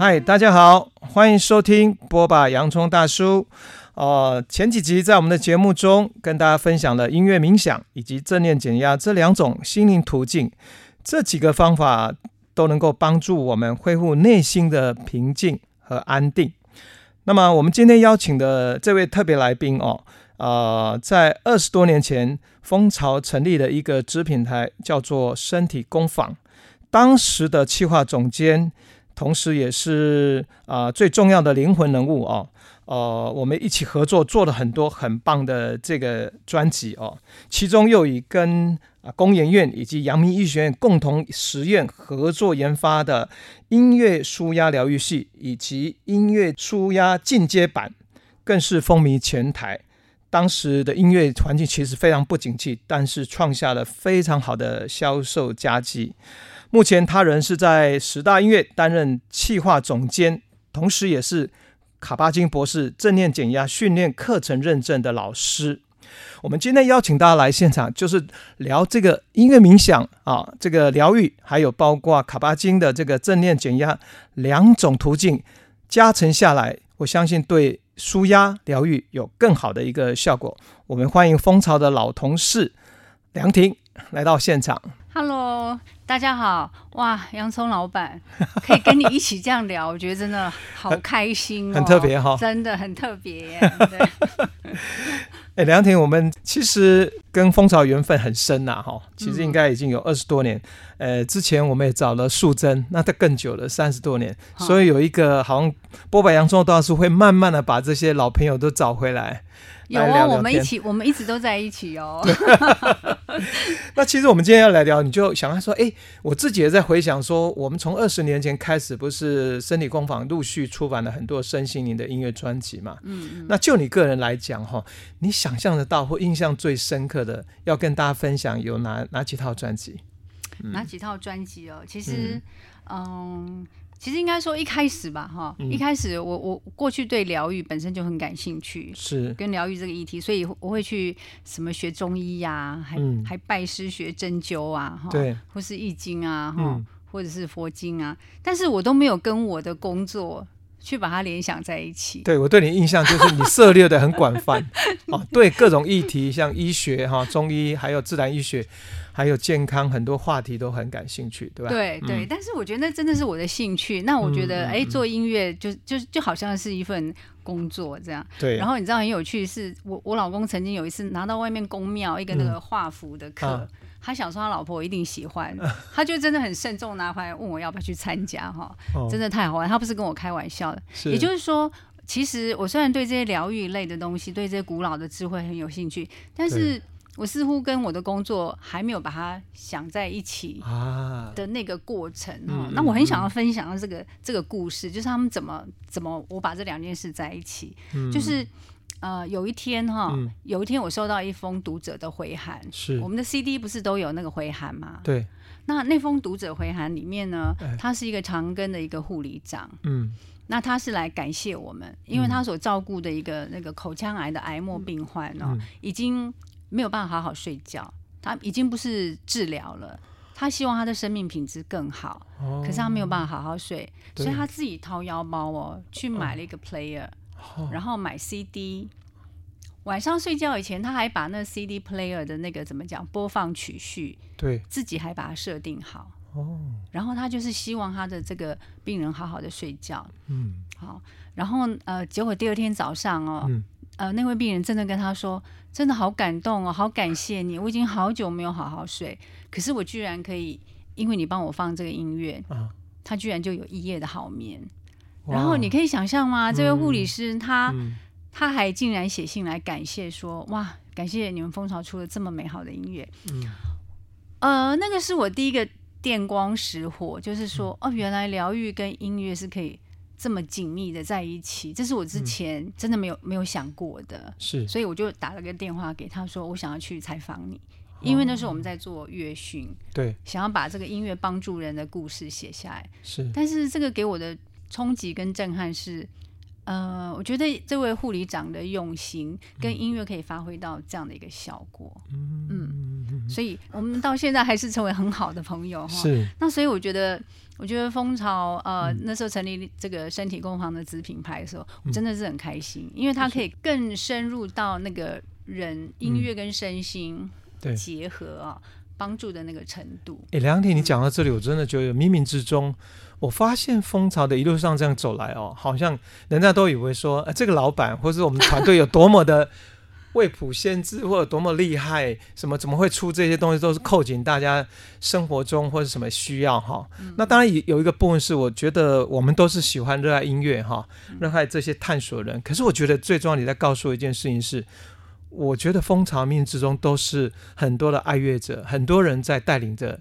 嗨，大家好，欢迎收听剥吧洋葱大叔。呃，前几集在我们的节目中跟大家分享了音乐冥想以及正念减压这两种心灵途径，这几个方法都能够帮助我们恢复内心的平静和安定。那么，我们今天邀请的这位特别来宾哦。呃，在二十多年前，蜂巢成立了一个子品牌，叫做身体工坊。当时的企划总监，同时也是啊、最重要的灵魂人物哦。呃，我们一起合作做了很多很棒的这个专辑哦。其中又以跟啊工研院以及阳明医学院共同实验合作研发的音乐舒压疗愈系，以及音乐舒压进阶版，更是风靡全台。当时的音乐环境其实非常不景气，但是创下了非常好的销售佳绩。目前他仍是在十大音乐担任企划总监，同时也是卡巴金博士正念减压训练课程认证的老师。我们今天邀请大家来现场，就是聊这个音乐冥想啊，这个疗愈，还有包括卡巴金的这个正念减压两种途径加成下来，我相信对。舒压疗愈有更好的一个效果。我们欢迎蜂巢的老同事梁婷来到现场。Hello，大家好！哇，洋葱老板可以跟你一起这样聊，我觉得真的好开心哦，很特别哈，真的很特别。哎，梁婷，我们其实跟蜂巢缘分很深呐，哈，其实应该已经有二十多年。呃，之前我们也找了素贞，那他更久了，三十多年。所以有一个好像波白洋葱大叔会慢慢的把这些老朋友都找回来。有啊，我们一起，我们一直都在一起哦。那其实我们今天要来聊，你就想要说，哎，我自己也在回想说，我们从二十年前开始，不是身体工坊陆续出版了很多身心灵的音乐专辑嘛？嗯嗯。那就你个人来讲哈，你想象得到或印象最深刻的，要跟大家分享有哪哪几套专辑？嗯、哪几套专辑哦？其实，嗯。嗯其实应该说一开始吧，哈、嗯，一开始我我过去对疗愈本身就很感兴趣，是。跟疗愈这个议题，所以我会去什么学中医呀、啊，还、嗯、还拜师学针灸啊，哈，对，或是易经啊，哈、嗯，或者是佛经啊，但是我都没有跟我的工作去把它联想在一起。对，我对你印象就是你涉猎的很广泛，啊，对各种议题，像医学哈、中医还有自然医学。还有健康很多话题都很感兴趣，对吧？对对、嗯，但是我觉得那真的是我的兴趣。那我觉得，哎、做音乐就就就好像是一份工作这样。对。然后你知道很有趣的是，我我老公曾经有一次拿到外面宫庙一个那个画符的课、嗯，他想说他老婆一定喜欢、啊，他就真的很慎重拿回来问我要不要去参加哈、哦，真的太好玩。他不是跟我开玩笑的，是也就是说，其实我虽然对这些疗愈类的东西，对这些古老的智慧很有兴趣，但是。我似乎跟我的工作还没有把它想在一起的那个过程哈、那我很想要分享这个、嗯、这个故事，就是他们怎么怎么我把这两件事在一起，嗯、就是呃有一天哈、嗯，有一天我收到一封读者的回函，是。我们的 CD 不是都有那个回函吗？对，那那封读者回函里面呢，他是一个长庚的一个护理长，嗯，那他是来感谢我们，因为他所照顾的一个那个口腔癌的癌末病患哦，嗯、已经。没有办法好好睡觉，他已经不是治疗了，他希望他的生命品质更好，哦、可是他没有办法好好睡，所以他自己掏腰包哦，去买了一个 player，、哦、然后买 CD，晚上睡觉以前他还把那 CD player 的那个怎么讲播放曲序，对，自己还把它设定好，哦，然后他就是希望他的这个病人好好的睡觉，嗯，好，然后呃，结果第二天早上哦。嗯呃，那位病人真的跟他说：“真的好感动哦，好感谢你，我已经好久没有好好睡，可是我居然可以，因为你帮我放这个音乐，啊、他居然就有一夜的好眠。然后你可以想象吗？这位护理师、嗯、他、嗯、他还竟然写信来感谢说：哇，感谢你们蜂巢出了这么美好的音乐。嗯，呃，那个是我第一个电光石火，就是说哦，原来疗愈跟音乐是可以。”这么紧密的在一起，这是我之前真的没有、嗯、没有想过的，是，所以我就打了个电话给他说，我想要去采访你，因为那时候我们在做乐训，对、哦，想要把这个音乐帮助人的故事写下来，是，但是这个给我的冲击跟震撼是，呃，我觉得这位护理长的用心跟音乐可以发挥到这样的一个效果，嗯，嗯，所以我们到现在还是成为很好的朋友哈，是，那所以我觉得。我觉得蜂巢呃、嗯、那时候成立这个身体工坊的子品牌的时候，我真的是很开心，因为它可以更深入到那个人音乐跟身心结合啊。帮助的那个程度。哎，梁婷，你讲到这里，我真的觉得冥冥之中，我发现蜂巢的一路上这样走来哦，好像人家都以为说，呃、这个老板或者我们团队有多么的未卜先知，或者多么厉害，什么怎么会出这些东西，都是扣紧大家生活中或者什么需要哈、嗯。那当然有有一个部分是，我觉得我们都是喜欢热爱音乐哈，热爱这些探索人。可是我觉得最重要，你在告诉我一件事情是。我觉得蜂巢命之中都是很多的爱乐者，很多人在带领着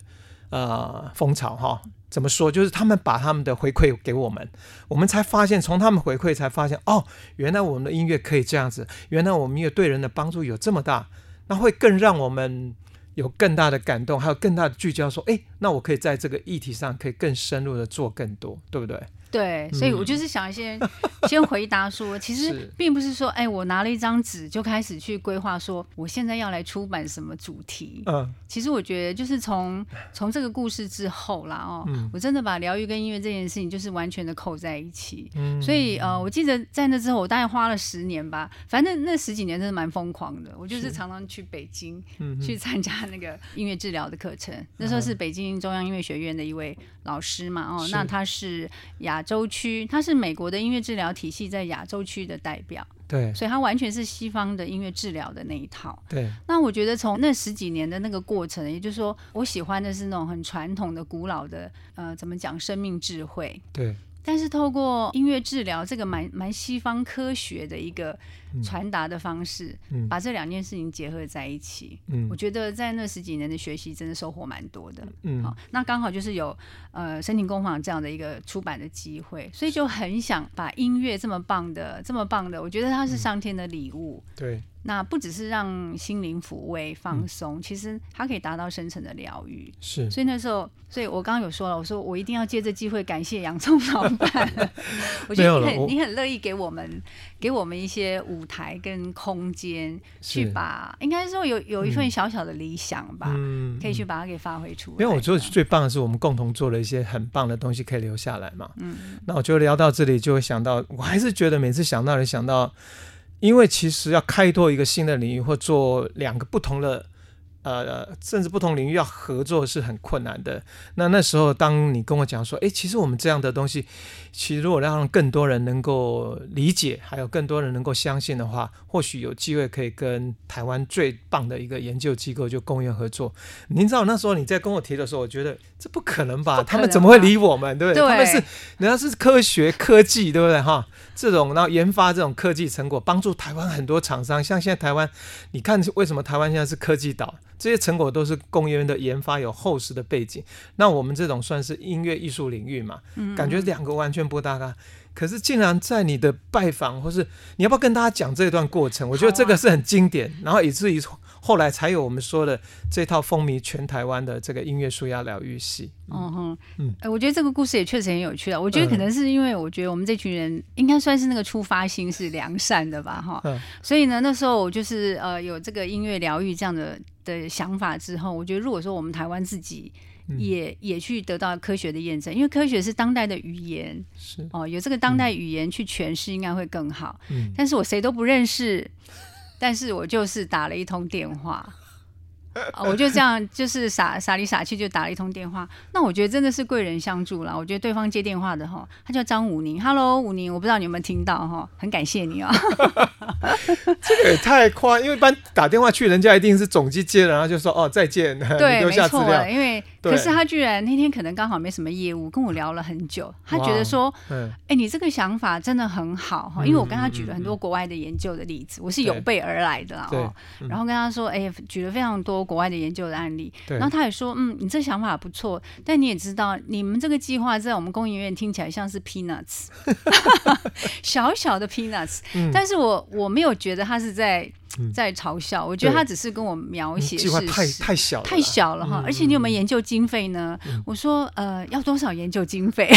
呃蜂巢哈。怎么说？就是他们把他们的回馈给我们，我们才发现，从他们回馈才发现，哦，原来我们的音乐可以这样子，原来我们音乐对人的帮助有这么大，那会更让我们有更大的感动，还有更大的聚焦，说，哎，那我可以在这个议题上可以更深入的做更多，对不对？对，所以我就是想先、嗯、先回答说，其实并不是说，哎，我拿了一张纸就开始去规划说，我现在要来出版什么主题。嗯，其实我觉得就是从从这个故事之后啦，哦，嗯、我真的把疗愈跟音乐这件事情就是完全的扣在一起。嗯，所以呃，我记得在那之后，我大概花了十年吧，反正那十几年真的蛮疯狂的。我就是。常常去北京去参加那个音乐治疗的课程、嗯，那时候是北京中央音乐学院的一位老师嘛，哦，那他是亚。洲区，他是美国的音乐治疗体系在亚洲区的代表，对，所以他完全是西方的音乐治疗的那一套。对，那我觉得从那十几年的那个过程，也就是说，我喜欢的是那种很传统的、古老的，呃，怎么讲，生命智慧。对。但是透过音乐治疗这个蛮蛮西方科学的一个传达的方式，嗯，把这两件事情结合在一起，嗯，我觉得在那十几年的学习真的收获蛮多的，嗯，好，那刚好就是有呃身体工坊这样的一个出版的机会，所以就很想把音乐这么棒的这么棒的，我觉得它是上天的礼物，嗯，对。那不只是让心灵抚慰放松，嗯，其实它可以达到深层的疗愈。是，所以那时候，所以我刚刚有说了，我说我一定要借这机会感谢洋葱老板。我觉得你很你很乐意给我们给我们一些舞台跟空间，去把应该说有有一份小小的理想吧，嗯，可以去把它给发挥出来。因为我觉得最棒的是我们共同做了一些很棒的东西，可以留下来嘛。嗯，那我就聊到这里，就会想到，我还是觉得每次想到你，想到。因为其实要开拓一个新的领域，或做两个不同的。呃，甚至不同领域要合作是很困难的。那那时候，当你跟我讲说，哎，其实我们这样的东西，其实如果让更多人能够理解，还有更多人能够相信的话，或许有机会可以跟台湾最棒的一个研究机构就工研合作。您知道那时候你在跟我提的时候，我觉得这不可能吧？他们怎么会理我们？对不对？对他们是人家是科学科技，对不对？哈，这种然后研发这种科技成果，帮助台湾很多厂商。像现在台湾，你看为什么台湾现在是科技岛？这些成果都是工研院的研发，有厚实的背景。那我们这种算是音乐艺术领域嘛，感觉两个完全不搭嘎。可是竟然在你的拜访，或是你要不要跟大家讲这段过程？我觉得这个是很经典，啊、然后以至于后来才有我们说的这套风靡全台湾的这个音乐舒压疗愈系。嗯哼，嗯，我觉得这个故事也确实很有趣啊。我觉得可能是因为我觉得我们这群人应该算是那个出发心是良善的吧，哈、嗯。所以呢，那时候我就是呃有这个音乐疗愈这样的的想法之后，我觉得如果说我们台湾自己。也也去得到科学的验证，因为科学是当代的语言，是哦，有这个当代语言去诠释，应该会更好。嗯，但是我谁都不认识，但是我就是打了一通电话。我就这样，就是傻 傻里傻气就打了一通电话。那我觉得真的是贵人相助了。我觉得对方接电话的哈，他叫张武宁。Hello，武宁，我不知道你有没有听到哈，很感谢你啊。这个也太夸，因为一般打电话去，人家一定是总机接，然后就说哦再见，对，没错，因为可是他居然那天可能刚好没什么业务，跟我聊了很久。他觉得说，哎、欸，你这个想法真的很好哈，因为我跟他举了很多国外的研究的例子，我是有备而来的哦。然后跟他说，哎、欸，举了非常多。国外的研究的案例，然后他也说，嗯，你这想法不错，但你也知道，你们这个计划在我们工研院听起来像是 peanuts，小小的 peanuts，、嗯、但是我我没有觉得他是在在嘲笑，我觉得他只是跟我描写计划太太小了太小了哈、嗯，而且你有没有研究经费呢？嗯、我说，呃，要多少研究经费？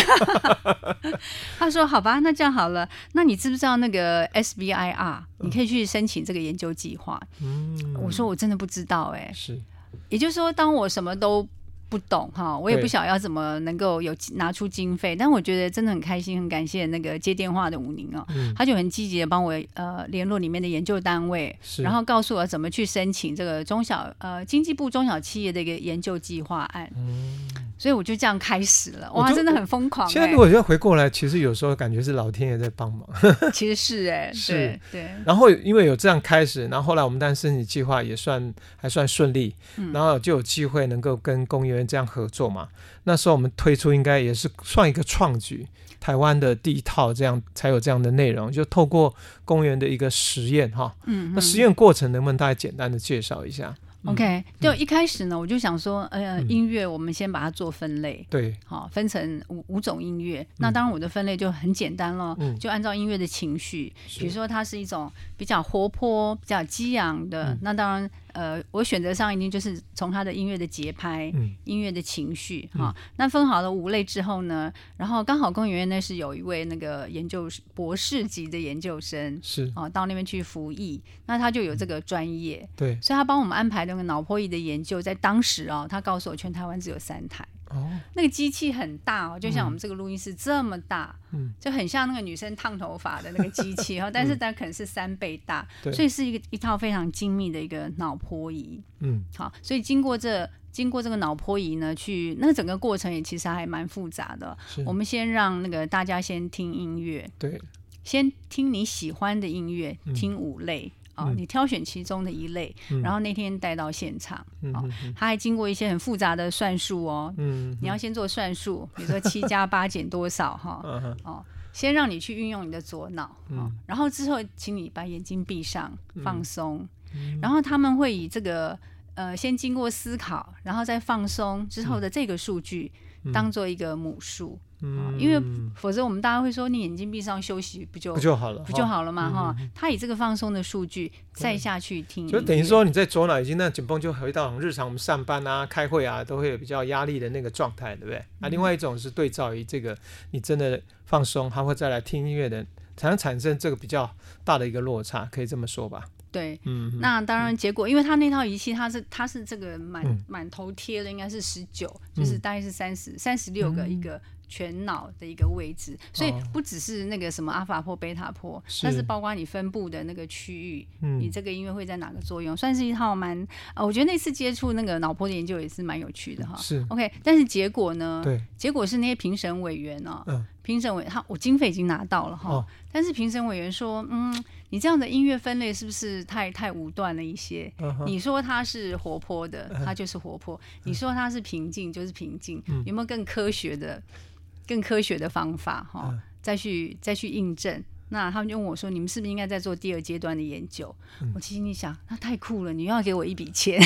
他说，好吧，那这样好了，那你知不知道那个 SBIR？你可以去申请这个研究计划。嗯，我说我真的不知道、欸，哎，是，也就是说，当我什么都不懂哈，我也不晓得要怎么能够有拿出经费，但我觉得真的很开心，很感谢那个接电话的吴宁哦，嗯、他就很积极的帮我呃联络里面的研究单位，然后告诉我怎么去申请这个中小呃经济部中小企业的一个研究计划案。嗯所以我就这样开始了，哇，真的很疯狂、欸。现在如果要回过来，其实有时候感觉是老天爷在帮忙。其实是哎、欸，是 对。对然后因为有这样开始，然后后来我们当然申请计划也算还算顺利，嗯、然后就有机会能够跟公园这样合作嘛。那时候我们推出应该也是算一个创举，台湾的第一套这样才有这样的内容，就透过公园的一个实验哈。嗯。那实验过程能不能大家简单的介绍一下？OK，就一开始呢，我就想说，呃，音乐我们先把它做分类，对，好，分成五五种音乐。那当然我的分类就很简单了，就按照音乐的情绪，比如说它是一种比较活泼、比较激昂的，那当然。呃，我选择上一定就是从他的音乐的节拍、嗯、音乐的情绪哈。嗯、那分好了五类之后呢，然后刚好工研院那是有一位那个研究博士级的研究生是。啊，到那边去服役，那他就有这个专业，对，所以他帮我们安排那个脑波仪的研究，在当时啊，他告诉我全台湾只有三台。哦，那个机器很大哦，就像我们这个录音室这么大，嗯，就很像那个女生烫头发的那个机器哈，但是它可能是三倍大，对，所以是一个一套非常精密的一个脑波仪，嗯，好，所以经过这经过这个脑波仪呢，去那整个过程也其实还蛮复杂的。我们先让那个大家先听音乐，对，先听你喜欢的音乐，听五类。哦，你挑选其中的一类，嗯、然后那天带到现场，嗯、哦，他还经过一些很复杂的算术哦，嗯，你要先做算术，比如说七加八减多少哈，哦，哦，先让你去运用你的左脑，嗯、哦，然后之后请你把眼睛闭上放松，嗯、然后他们会以这个呃先经过思考，然后再放松之后的这个数据。嗯。当做一个母数，嗯，因为否则我们大家会说，你眼睛闭上休息不就不就好了，不就好了嘛哈？他以这个放松的数据再下去听，就等于说你在左脑已经那紧绷，就回到日常我们上班啊、开会啊，都会有比较压力的那个状态，对不对？啊，另外一种是对照于这个，你真的放松，他会再来听音乐的，才能产生这个比较大的一个落差，可以这么说吧？对，嗯，那当然结果，因为他那套仪器，他是他是这个满满头贴的，应该是十九，就是大概是三十三十六个一个全脑的一个位置，所以不只是那个什么阿法波、贝塔波，但是包括你分布的那个区域，你这个音乐会在哪个作用，算是一套蛮，呃，我觉得那次接触那个脑波的研究也是蛮有趣的哈。是，OK，但是结果呢？对，结果是那些评审委员呢，评审委他我经费已经拿到了哈，但是评审委员说，嗯。你这样的音乐分类是不是太太武断了一些？Uh. 你说它是活泼的，它就是活泼；uh. 你说它是平静，就是平静。Uh. 有没有更科学的、更科学的方法？哈、uh. 再去再去印证。那他们就问我说：“你们是不是应该在做第二阶段的研究？”嗯、我心里想：“那太酷了！你又要给我一笔钱。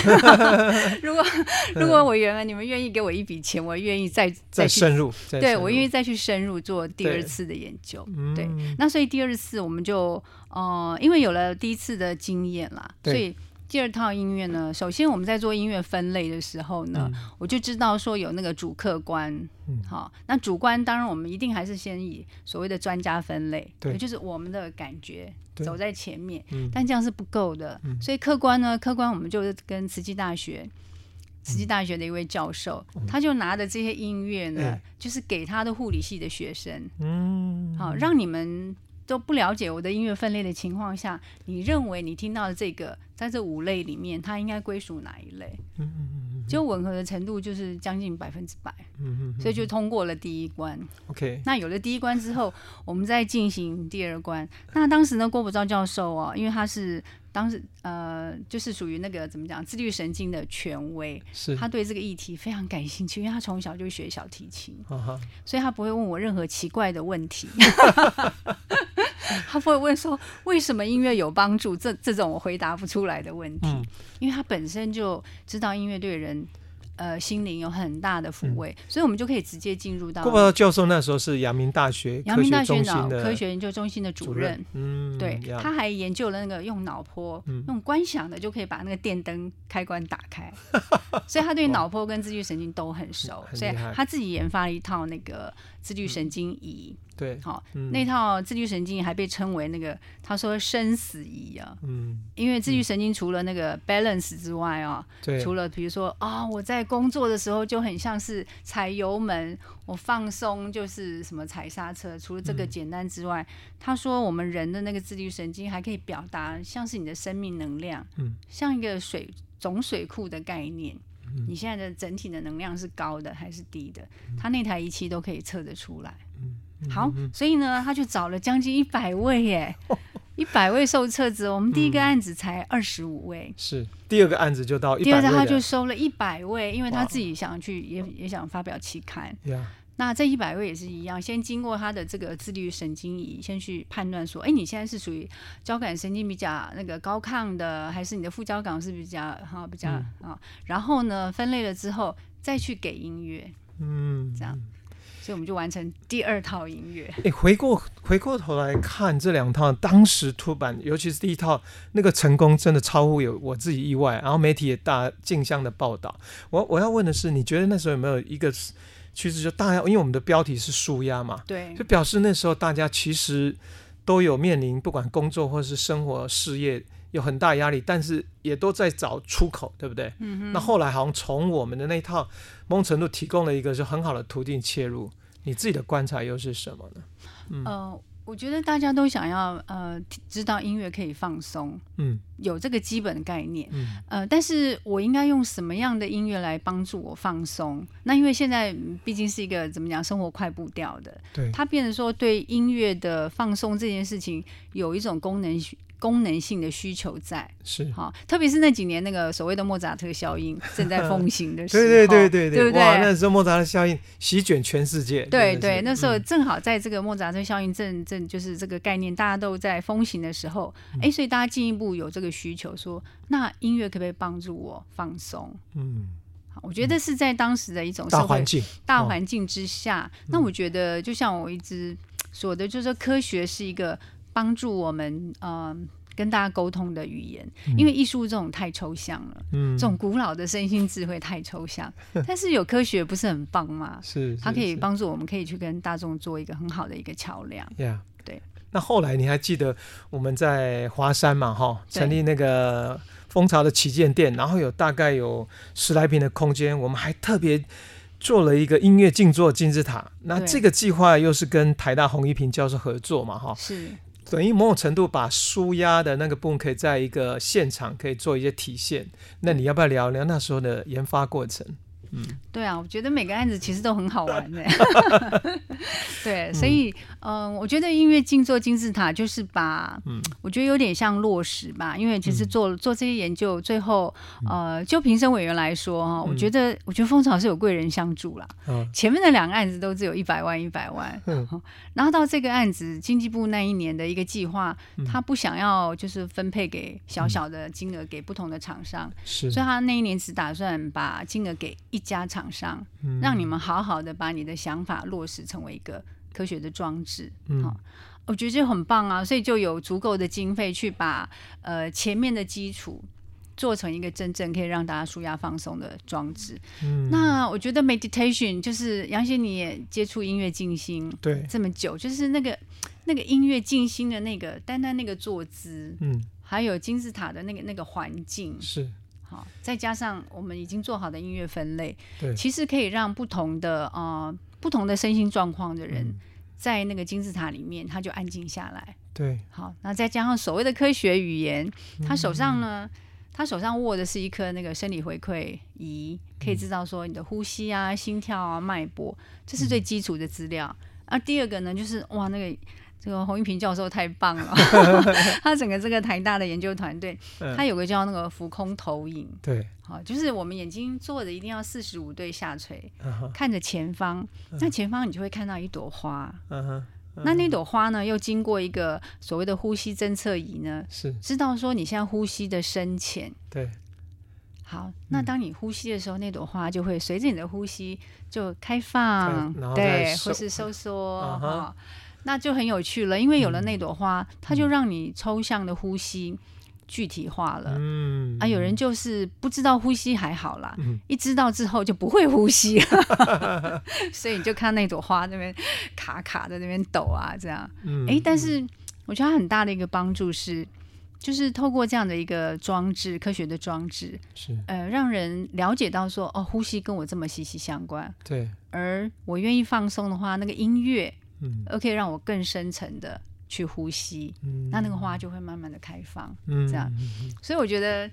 如果如果我原来你们愿意给我一笔钱，我愿意再再，深入。对，我愿意再去深入做第二次的研究。对，对，那所以第二次我们就呃，因为有了第一次的经验啦，所以。第二套音乐呢，首先我们在做音乐分类的时候呢，嗯、我就知道说有那个主客观，好、嗯，那主观当然我们一定还是先以所谓的专家分类，对，也就是我们的感觉走在前面，嗯、但这样是不够的，嗯、所以客观呢，客观我们就跟慈济大学，慈济大学的一位教授，嗯、他就拿着这些音乐呢，嗯、就是给他的护理系的学生，嗯，好，让你们。都不了解我的音乐分类的情况下，你认为你听到的这个，在这五类里面，它应该归属哪一类？嗯嗯嗯，就吻合的程度就是将近百分之百。嗯嗯，所以就通过了第一关。OK，那有了第一关之后，我们再进行第二关。那当时呢，郭伯昭教授哦，因为他是当时呃，就是属于那个怎么讲，自律神经的权威，是他对这个议题非常感兴趣，因为他从小就学小提琴，uh huh. 所以他不会问我任何奇怪的问题。他不会问说为什么音乐有帮助，这这种我回答不出来的问题，嗯、因为他本身就知道音乐对人。呃，心灵有很大的抚慰，所以我们就可以直接进入到。郭伯昭教授那时候是阳明大学阳明大学脑科学研究中心的主任，嗯，对，他还研究了那个用脑波，用观想的就可以把那个电灯开关打开，所以他对脑波跟自律神经都很熟，所以他自己研发了一套那个自律神经仪，对，好，嗯、那套自律神经还被称为那个他说生死仪啊，嗯，因为自律神经除了那个 balance 之外啊，对，除了比如说啊、哦，我在工作的时候就很像是踩油门，我放松就是什么踩刹车，除了这个简单之外，嗯、他说我们人的那个自律神经还可以表达像是你的生命能量，嗯，像一个水总水库的概念。你现在的整体的能量是高的还是低的？他那台仪器都可以测得出来。好，所以呢，他就找了将近一百位耶，一百位受测者。我们第一个案子才二十五位，是第二个案子就到位，第二个他就收了一百位，因为他自己想去也也想发表期刊。那这一百位也是一样，先经过他的这个自律神经仪，先去判断说，哎，你现在是属于交感神经比较那个高亢的，还是你的副交感是比较哈比较啊、嗯？然后呢，分类了之后，再去给音乐，嗯，这样，所以我们就完成第二套音乐。哎，回过回过头来看这两套，当时出版，尤其是第一套，那个成功真的超乎有我自己意外，然后媒体也大竞相的报道。我我要问的是，你觉得那时候有没有一个？其实就大家，因为我们的标题是舒压嘛，对，就表示那时候大家其实都有面临不管工作或是生活事业有很大压力，但是也都在找出口，对不对？嗯哼。那后来好像从我们的那套某种程度提供了一个就很好的途径切入，你自己的观察又是什么呢？嗯。呃我觉得大家都想要呃知道音乐可以放松，嗯，有这个基本概念，嗯，呃，但是我应该用什么样的音乐来帮助我放松？那因为现在毕竟是一个怎么讲，生活快步调的，对，它变成说对音乐的放松这件事情有一种功能功能性的需求在。是。好，特别是那几年那个所谓的莫扎特效应 正在风行的时候，对对对对对，对不对？哇，那时候莫扎特效应席卷全世界，对对，那时候正好在这个莫扎特效应正正就是这个概念大家都在风行的时候，哎、嗯，所以大家进一步有这个需求说，那音乐可不可以帮助我放松？嗯，好，我觉得是在当时的一种大环境大环境之下，哦、那我觉得就像我一直说的，就是说科学是一个。帮助我们呃跟大家沟通的语言，嗯、因为艺术这种太抽象了，嗯，这种古老的身心智慧太抽象，但是有科学不是很棒吗？是，它可以帮助我们，可以去跟大众做一个很好的一个桥梁。Yeah. 对。那后来你还记得我们在华山嘛？哈，成立那个蜂巢的旗舰店，然后有大概有十来平的空间，我们还特别做了一个音乐静坐金字塔。那这个计划又是跟台大洪一平教授合作嘛？哈，是。等于某种程度把舒压的那个部分可以在一个现场可以做一些体现，那你要不要聊聊那时候的研发过程？嗯，对啊，我觉得每个案子其实都很好玩的。对，所以嗯、呃，我觉得音乐静坐金字塔就是把，嗯，我觉得有点像落实吧。因为其实做做这些研究，最后呃，就评审委员来说哈，我觉得我觉得蜂巢是有贵人相助啦。嗯，前面的两个案子都只有一百万一百万，嗯，然后到这个案子，经济部那一年的一个计划，他不想要就是分配给小小的金额给不同的厂商，是，所以他那一年只打算把金额给一。家厂商，让你们好好的把你的想法落实成为一个科学的装置。好、嗯哦，我觉得这很棒啊，所以就有足够的经费去把呃前面的基础做成一个真正可以让大家舒压放松的装置。嗯，那我觉得 meditation 就是杨先你也接触音乐静心对这么久，就是那个那个音乐静心的那个单单那个坐姿，嗯，还有金字塔的那个那个环境是。好，再加上我们已经做好的音乐分类，对，其实可以让不同的呃不同的身心状况的人，在那个金字塔里面，他就安静下来。对，好，那再加上所谓的科学语言，他手上呢，他手上握的是一颗那个生理回馈仪，可以知道说你的呼吸啊、心跳啊、脉搏，这是最基础的资料。而第二个呢，就是哇那个。这个洪一平教授太棒了，他整个这个台大的研究团队，他有个叫那个浮空投影，对，好，就是我们眼睛坐着一定要四十五度下垂，看着前方，那前方你就会看到一朵花，那那朵花呢，又经过一个所谓的呼吸侦测仪呢，是知道说你现在呼吸的深浅，对，好，那当你呼吸的时候，那朵花就会随着你的呼吸就开放，对，或是收缩，那就很有趣了，因为有了那朵花，嗯、它就让你抽象的呼吸具体化了。嗯。啊，有人就是不知道呼吸还好啦，嗯、一知道之后就不会呼吸了，所以你就看那朵花那边卡卡在那边抖啊，这样。嗯，哎，但是我觉得它很大的一个帮助是，就是透过这样的一个装置，科学的装置，是。呃，让人了解到说，哦，呼吸跟我这么息息相关。对，而我愿意放松的话，那个音乐，嗯，而可以让我更深层的。去呼吸，嗯、那那个花就会慢慢的开放，嗯、这样，所以我觉得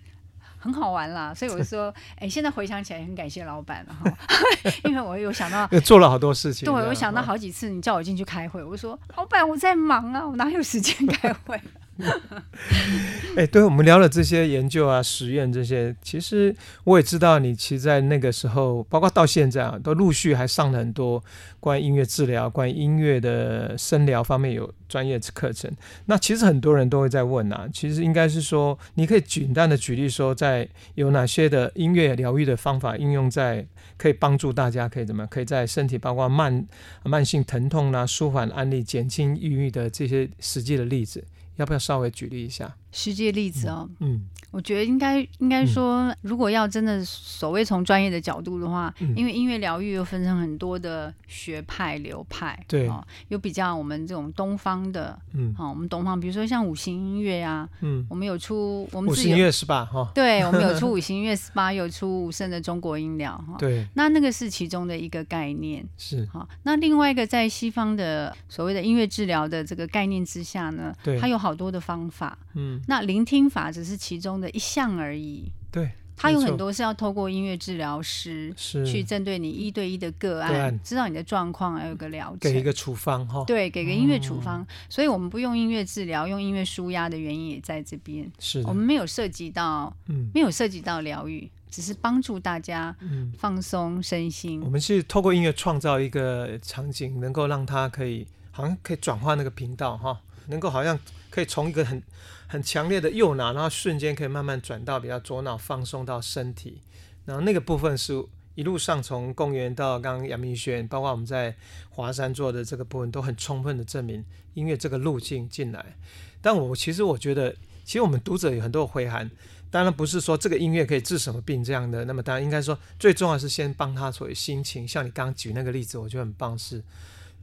很好玩啦。所以我就说，哎，现在回想起来很感谢老板了哈，因为我有想到做了好多事情。对，我有想到好几次你叫我进去开会，我说老板我在忙啊，我哪有时间开会？哎，对，我们聊了这些研究啊、实验这些，其实我也知道，你其实在那个时候，包括到现在啊，都陆续还上了很多关于音乐治疗、关于音乐的声疗方面有专业课程。那其实很多人都会在问啊，其实应该是说，你可以简单的举例说，在有哪些的音乐疗愈的方法应用在可以帮助大家，可以怎么，可以在身体包括慢慢性疼痛啊、舒缓、案例、减轻抑郁的这些实际的例子。要不要稍微举例一下？实际例子哦，嗯，我觉得应该应该说，如果要真的所谓从专业的角度的话，嗯、因为音乐疗愈又分成很多的学派流派，对、哦，有比较我们这种东方的，嗯，好、哦，我们东方，比如说像五行音乐呀、啊，嗯，我们有出我们五行音乐 SPA 哈，对，我们有出 五行音乐 SPA，有出五声的中国音疗哈，对，那那个是其中的一个概念，是。好、哦，那另外一个在西方的所谓的音乐治疗的这个概念之下呢，对，它有好多的方法，嗯。那聆听法只是其中的一项而已。对，它有很多是要透过音乐治疗师去针对你一对一的个案，知道你的状况，还有个疗程，给一个处方哈。对，给个音乐处方。嗯、所以我们不用音乐治疗，用音乐舒压的原因也在这边。是，我们没有涉及到，嗯，没有涉及到疗愈，只是帮助大家放松身心。嗯、我们是透过音乐创造一个场景，能够让它可以好像可以转换那个频道哈，能够好像可以从一个很。很强烈的右脑，然后瞬间可以慢慢转到比较左脑，放松到身体。然后那个部分是一路上从公园到刚刚阳明轩，包括我们在华山做的这个部分，都很充分的证明音乐这个路径进来。但我其实我觉得，其实我们读者有很多回函，当然不是说这个音乐可以治什么病这样的。那么当然应该说，最重要是先帮他所谓心情。像你刚刚举那个例子，我觉得很棒，是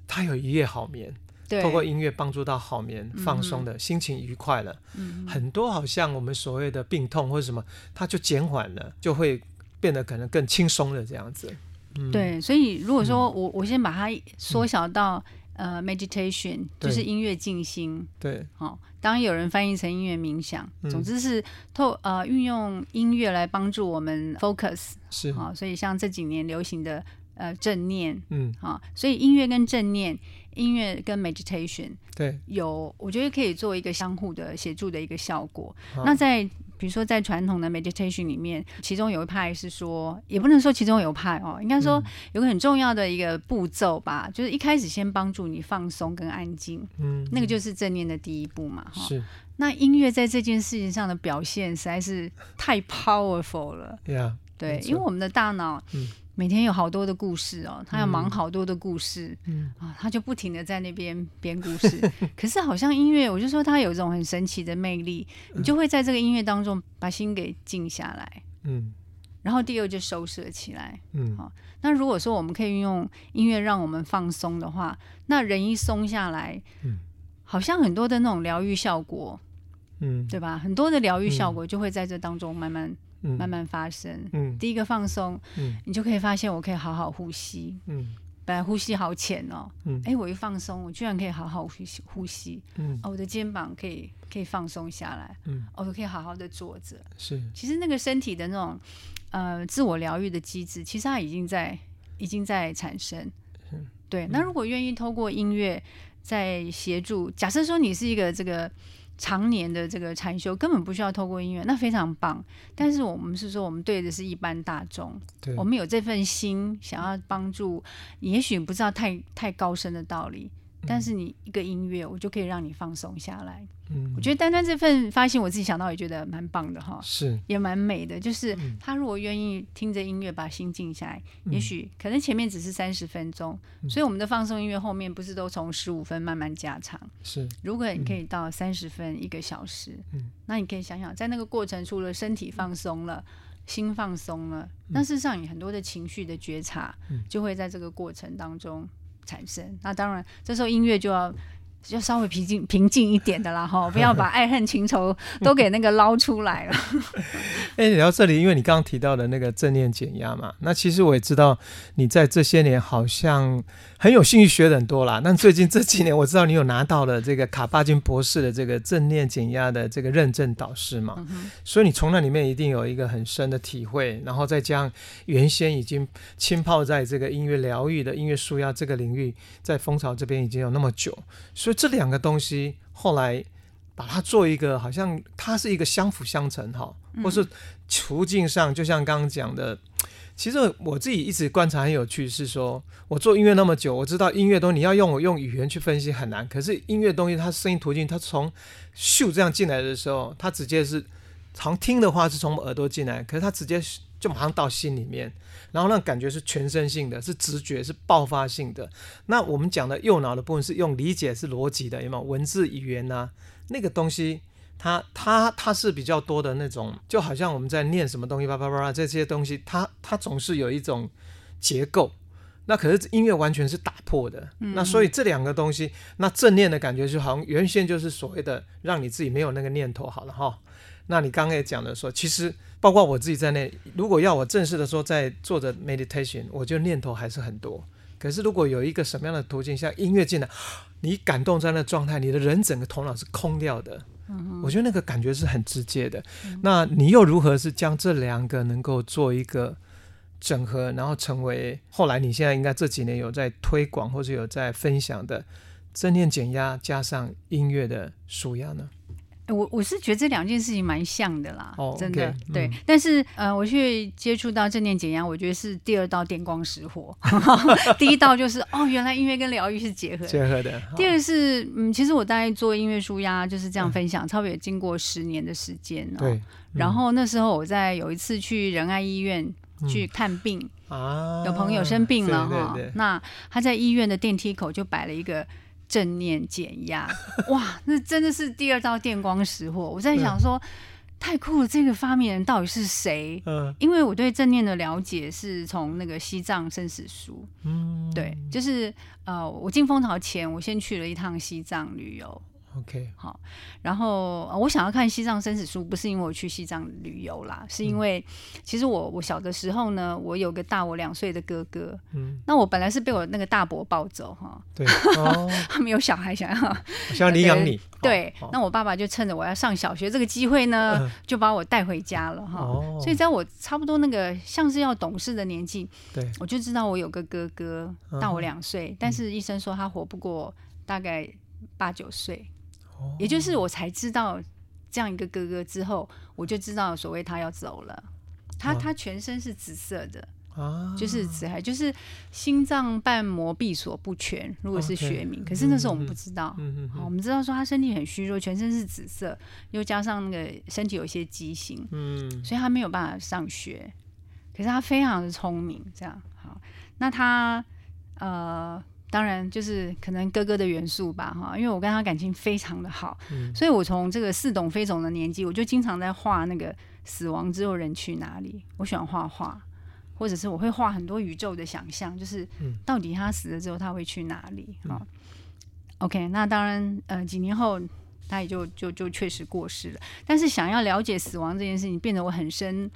他有一夜好眠。对。透过音乐帮助到好眠、放松的、嗯、心情愉快了，嗯、很多好像我们所谓的病痛或者什么，它就减缓了，就会变得可能更轻松了这样子。嗯、对，所以如果说我、嗯、我先把它缩小到、嗯、呃 meditation，就是音乐静心。对，好、哦，当然有人翻译成音乐冥想，嗯、总之是透呃运用音乐来帮助我们 focus。是，好、哦，所以像这几年流行的呃正念，嗯，好、哦，所以音乐跟正念。音乐跟 meditation 对有，我觉得可以做一个相互的协助的一个效果。好那在比如说在传统的 meditation 里面，其中有一派是说，也不能说其中有派哦，应该说有个很重要的一个步骤吧，嗯、就是一开始先帮助你放松跟安静，嗯，那个就是正念的第一步嘛，哈。是。那音乐在这件事情上的表现实在是太 powerful 了，对，因为我们的大脑，嗯。每天有好多的故事哦，他要忙好多的故事，嗯啊，他就不停的在那边编故事。可是好像音乐，我就说他有一种很神奇的魅力，你就会在这个音乐当中把心给静下来，嗯，然后第二就收摄起来，嗯，好。那如果说我们可以运用音乐让我们放松的话，那人一松下来，嗯，好像很多的那种疗愈效果，嗯，对吧？很多的疗愈效果就会在这当中慢慢。慢慢发生。嗯，第一个放松，嗯，你就可以发现我可以好好呼吸。嗯，本来呼吸好浅哦。嗯，哎，我一放松，我居然可以好好呼吸呼吸。嗯，哦，我的肩膀可以可以放松下来。嗯，哦，我可以好好的坐着。是，其实那个身体的那种呃自我疗愈的机制，其实它已经在已经在产生。嗯，对。那如果愿意透过音乐在协助，假设说你是一个这个。常年的这个禅修根本不需要透过音乐，那非常棒。但是我们是说，我们对的是一般大众，对我们有这份心想要帮助，也许不知道太太高深的道理，但是你一个音乐，我就可以让你放松下来。嗯，我觉得单单这份发现，我自己想到也觉得蛮棒的哈，是。也蛮美的。就是他如果愿意听着音乐把心静下来，嗯、也许可能前面只是三十分钟，嗯、所以我们的放松音乐后面不是都从十五分慢慢加长。是，如果你可以到三十分、嗯、一个小时，嗯，那你可以想想，在那个过程，除了身体放松了，嗯、心放松了，那事实上你很多的情绪的觉察，就会在这个过程当中产生。那当然，这时候音乐就要。就稍微平静平静一点的啦哈，不要把爱恨情仇都给那个捞出来了。哎、欸，聊到这里，因为你刚刚提到的那个正念减压嘛，那其实我也知道你在这些年好像很有兴趣学的很多啦。但最近这几年，我知道你有拿到了这个卡巴金博士的这个正念减压的这个认证导师嘛，嗯、所以你从那里面一定有一个很深的体会，然后再加上原先已经浸泡在这个音乐疗愈的音乐舒压这个领域，在蜂巢这边已经有那么久，所以。这两个东西后来把它做一个，好像它是一个相辅相成哈，或是途径上，就像刚刚讲的，其实我自己一直观察很有趣，是说我做音乐那么久，我知道音乐东西你要用我用语言去分析很难，可是音乐东西它声音途径，它从咻这样进来的时候，它直接是常听的话是从耳朵进来，可是它直接就马上到心里面。然后那感觉是全身性的，是直觉，是爆发性的。那我们讲的右脑的部分是用理解，是逻辑的，有没有文字语言呐、那个东西，它它它是比较多的那种，就好像我们在念什么东西，叭叭叭这些东西，它它总是有一种结构。那可是音乐完全是打破的。那所以这两个东西，那正念的感觉就好像原先就是所谓的让你自己没有那个念头好了哈。那你刚刚也讲的说，其实。包括我自己在内，如果要我正式的说在做着 meditation，我觉得念头还是很多。可是如果有一个什么样的途径，像音乐进来，你感动在那状态，你的人整个头脑是空掉的。嗯，我觉得那个感觉是很直接的。嗯、那你又如何是将这两个能够做一个整合，然后成为后来你现在应该这几年有在推广或者有在分享的正念减压加上音乐的舒压呢？我我是觉得这两件事情蛮像的啦，oh, okay, 真的对。嗯、但是呃，我去接触到正念减压，我觉得是第二道电光石火。第一道就是哦，原来音乐跟疗愈是结合的结合的。第二是嗯，其实我大概做音乐舒压就是这样分享，嗯、差不多也经过十年的时间哦。对。嗯、然后那时候我在有一次去仁爱医院去看病，嗯、啊，有朋友生病了哈，那他在医院的电梯口就摆了一个。正念减压，哇，那真的是第二道电光石火。我在想说，嗯、太酷了，这个发明人到底是谁？嗯，因为我对正念的了解是从那个西藏生死书，嗯，对，就是呃，我进蜂巢前，我先去了一趟西藏旅游。OK，好，然后我想要看西藏生死书，不是因为我去西藏旅游啦，是因为其实我我小的时候呢，我有个大我两岁的哥哥，嗯，那我本来是被我那个大伯抱走哈，对，哦、他没有小孩想要想要领养你，对，那我爸爸就趁着我要上小学这个机会呢，嗯、就把我带回家了哈，哦、所以在我差不多那个像是要懂事的年纪，对，我就知道我有个哥哥大我两岁，嗯、但是医生说他活不过大概八九岁。也就是我才知道这样一个哥哥之后，我就知道所谓他要走了。他他全身是紫色的，啊、就是紫海，就是心脏瓣膜闭锁不全。如果是学名，Okay 可是那时候我们不知道。嗯、好，我们知道说他身体很虚弱，全身是紫色，又加上那个身体有一些畸形，嗯，所以他没有办法上学。可是他非常的聪明，这样好。那他呃。当然，就是可能哥哥的元素吧，哈，因为我跟他感情非常的好，嗯、所以我从这个似懂非懂的年纪，我就经常在画那个死亡之后人去哪里。我喜欢画画，或者是我会画很多宇宙的想象，就是到底他死了之后他会去哪里？哈、嗯、OK，那当然，呃，几年后他也就就就确实过世了。但是想要了解死亡这件事情，变得我很深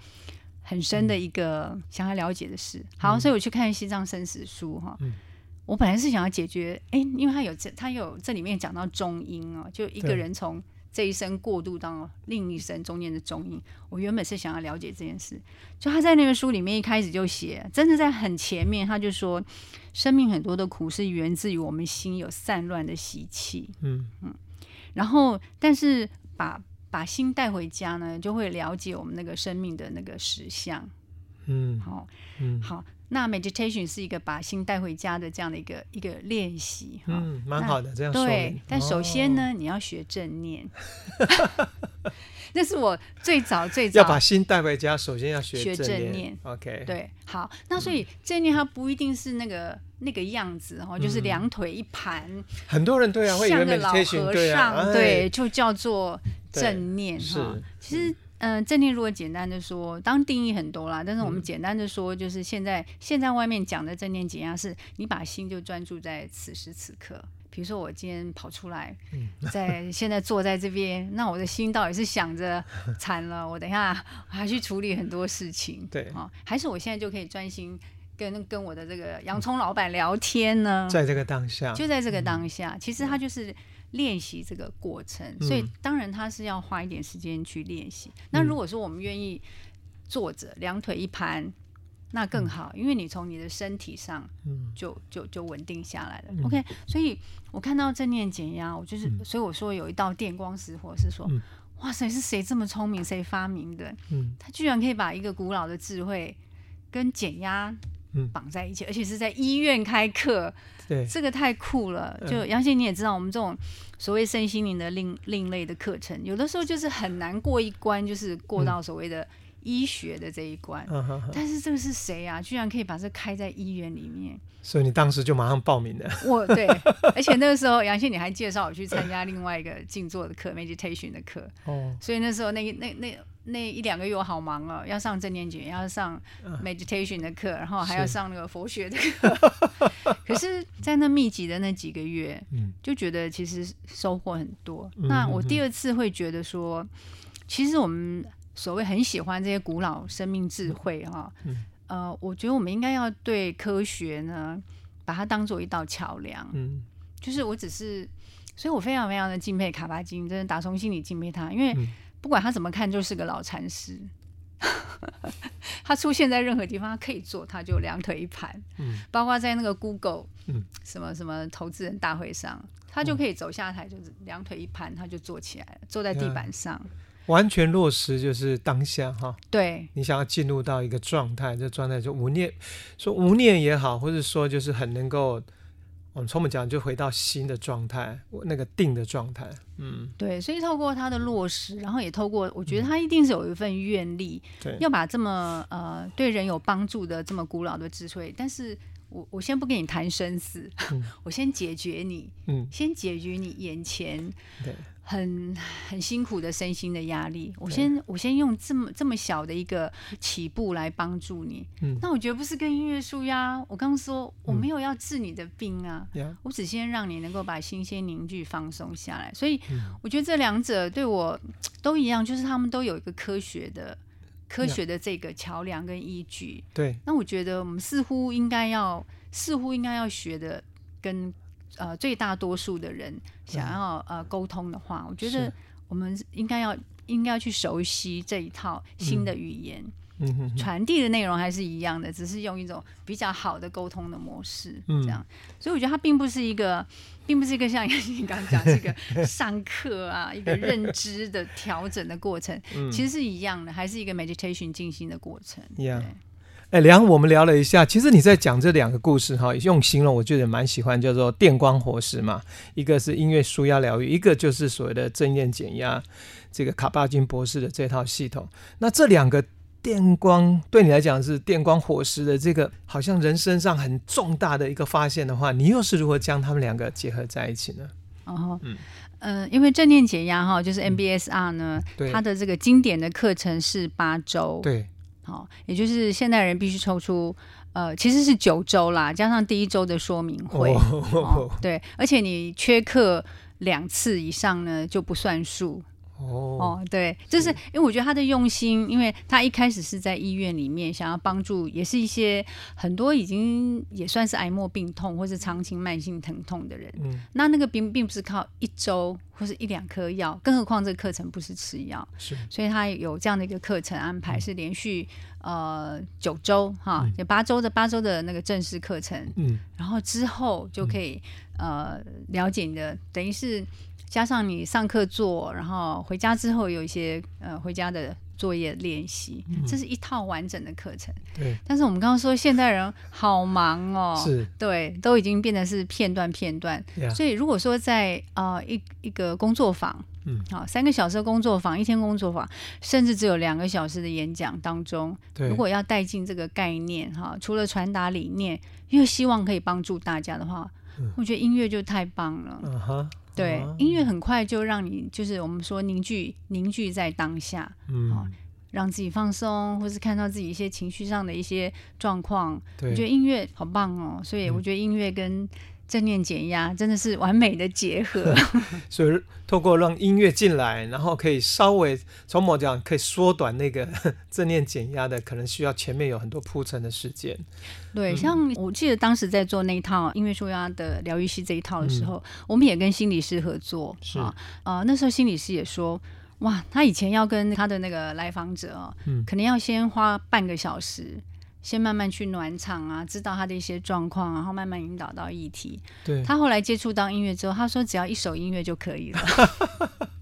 很深的一个想要了解的事。好，所以我去看《西藏生死书》哈。嗯我本来是想要解决，哎，因为他有这，他有这里面讲到中音哦，就一个人从这一生过渡到另一生中间的中音。我原本是想要了解这件事，就他在那个书里面一开始就写，真的在很前面他就说，生命很多的苦是源自于我们心有散乱的习气，嗯嗯，然后但是把把心带回家呢，就会了解我们那个生命的那个实相。嗯，好，嗯，好。那 meditation 是一个把心带回家的这样的一个一个练习，嗯，蛮好的，这样说。对，但首先呢，哦、你要学正念。那是我最早最早要把心带回家，首先要学正念。学正念 OK，对，好。那所以正念它不一定是那个那个样子哈，就是两腿一盘。很多人对啊，像个老和尚，对，啊、对，就叫做正念哈。其实。嗯、呃，正念如果简单的说，当然定义很多啦。但是我们简单的说，就是现在、嗯、现在外面讲的正念减压，是你把心就专注在此时此刻。比如说我今天跑出来，嗯、在现在坐在这边，那我的心到底是想着 惨了，我等一下我还去处理很多事情，对啊、哦，还是我现在就可以专心跟跟我的这个洋葱老板聊天呢？在这个当下，就在这个当下，嗯、其实他就是。练习这个过程，所以当然他是要花一点时间去练习。嗯、那如果说我们愿意坐着，两腿一盘，那更好，嗯、因为你从你的身体上就就就稳定下来了。嗯、OK，所以我看到正念减压，我就是，嗯、所以我说有一道电光石火，是说，嗯、哇塞，是谁这么聪明，谁发明的？嗯，他居然可以把一个古老的智慧跟减压。绑在一起，而且是在医院开课，对，这个太酷了。就杨信你也知道，我们这种所谓身心灵的另另类的课程，有的时候就是很难过一关，就是过到所谓的医学的这一关。嗯、但是这个是谁啊？居然可以把这开在医院里面。所以你当时就马上报名了。我对，而且那个时候杨信你还介绍我去参加另外一个静坐的课，meditation 的课。哦，所以那时候那那那。那那一两个月我好忙哦，要上正念减，要上 meditation 的课，然后还要上那个佛学的课。可是，在那密集的那几个月，嗯、就觉得其实收获很多。嗯、那我第二次会觉得说，其实我们所谓很喜欢这些古老生命智慧哈，嗯、呃，我觉得我们应该要对科学呢，把它当做一道桥梁。嗯，就是我只是，所以我非常非常的敬佩卡巴金，真的打从心里敬佩他，因为。嗯不管他怎么看，就是个老禅师。他出现在任何地方，他可以做，他就两腿一盘。嗯，包括在那个 Google，嗯，什么什么投资人大会上，他就可以走下台，就是两腿一盘，他就坐起来了，坐在地板上，完全落实就是当下哈。对，你想要进入到一个状态，这状态就无念，说无念也好，或者说就是很能够。我们从我们讲就回到新的状态，那个定的状态，嗯，对，所以透过他的落实，然后也透过，我觉得他一定是有一份愿力，对，要把这么呃对人有帮助的这么古老的智慧，但是我我先不跟你谈生死，嗯、我先解决你，嗯，先解决你眼前，对。很很辛苦的身心的压力，我先我先用这么这么小的一个起步来帮助你。嗯，那我觉得不是跟音乐舒压。我刚刚说我没有要治你的病啊，嗯、我只先让你能够把心先凝聚放松下来。所以我觉得这两者对我都一样，就是他们都有一个科学的科学的这个桥梁跟依据。对，那我觉得我们似乎应该要似乎应该要学的跟。呃，最大多数的人想要呃沟通的话，我觉得我们应该要应该要去熟悉这一套新的语言，嗯，传递的内容还是一样的，只是用一种比较好的沟通的模式，这样。所以我觉得它并不是一个，并不是一个像 你刚刚讲这个 上课啊，一个认知的调整的过程，其实是一样的，还是一个 meditation 静心的过程。对。哎，梁，我们聊了一下，其实你在讲这两个故事哈，用形容我觉得蛮喜欢，叫做电光火石嘛。一个是音乐舒压疗愈，一个就是所谓的正念减压，这个卡巴金博士的这套系统。那这两个电光对你来讲是电光火石的这个，好像人生上很重大的一个发现的话，你又是如何将他们两个结合在一起呢？哦，嗯，呃，因为正念减压哈，就是 MBSR 呢，嗯、它的这个经典的课程是八周，对。好，也就是现代人必须抽出，呃，其实是九周啦，加上第一周的说明会，哦哦、对，而且你缺课两次以上呢，就不算数。哦，哦，对，就是因为我觉得他的用心，因为他一开始是在医院里面想要帮助，也是一些很多已经也算是癌末病痛或是长期慢性疼痛的人。嗯，那那个并并不是靠一周或是一两颗药，更何况这个课程不是吃药，是，所以他有这样的一个课程安排，是连续呃九周哈，有八周的八周的那个正式课程，嗯，然后之后就可以呃了解你的，等于是。加上你上课做，然后回家之后有一些呃回家的作业练习，嗯、这是一套完整的课程。对，但是我们刚刚说现代人好忙哦，是，对，都已经变得是片段片段。所以如果说在呃一一个工作坊，嗯，好，三个小时的工作坊，一天工作坊，甚至只有两个小时的演讲当中，对，如果要带进这个概念哈，除了传达理念，因为希望可以帮助大家的话，嗯、我觉得音乐就太棒了。嗯哼，对，嗯、音乐很快就让你就是我们说凝聚凝聚在当下，嗯，让自己放松，或是看到自己一些情绪上的一些状况。对，我觉得音乐好棒哦，所以我觉得音乐跟正念减压真的是完美的结合，所以透过让音乐进来，然后可以稍微从某讲可以缩短那个 正念减压的可能需要前面有很多铺陈的时间。对，像我记得当时在做那一套音乐舒压的疗愈系这一套的时候，嗯、我们也跟心理师合作是啊，呃，那时候心理师也说，哇，他以前要跟他的那个来访者哦，嗯，可能要先花半个小时。先慢慢去暖场啊，知道他的一些状况，然后慢慢引导到议题。对，他后来接触到音乐之后，他说只要一首音乐就可以了。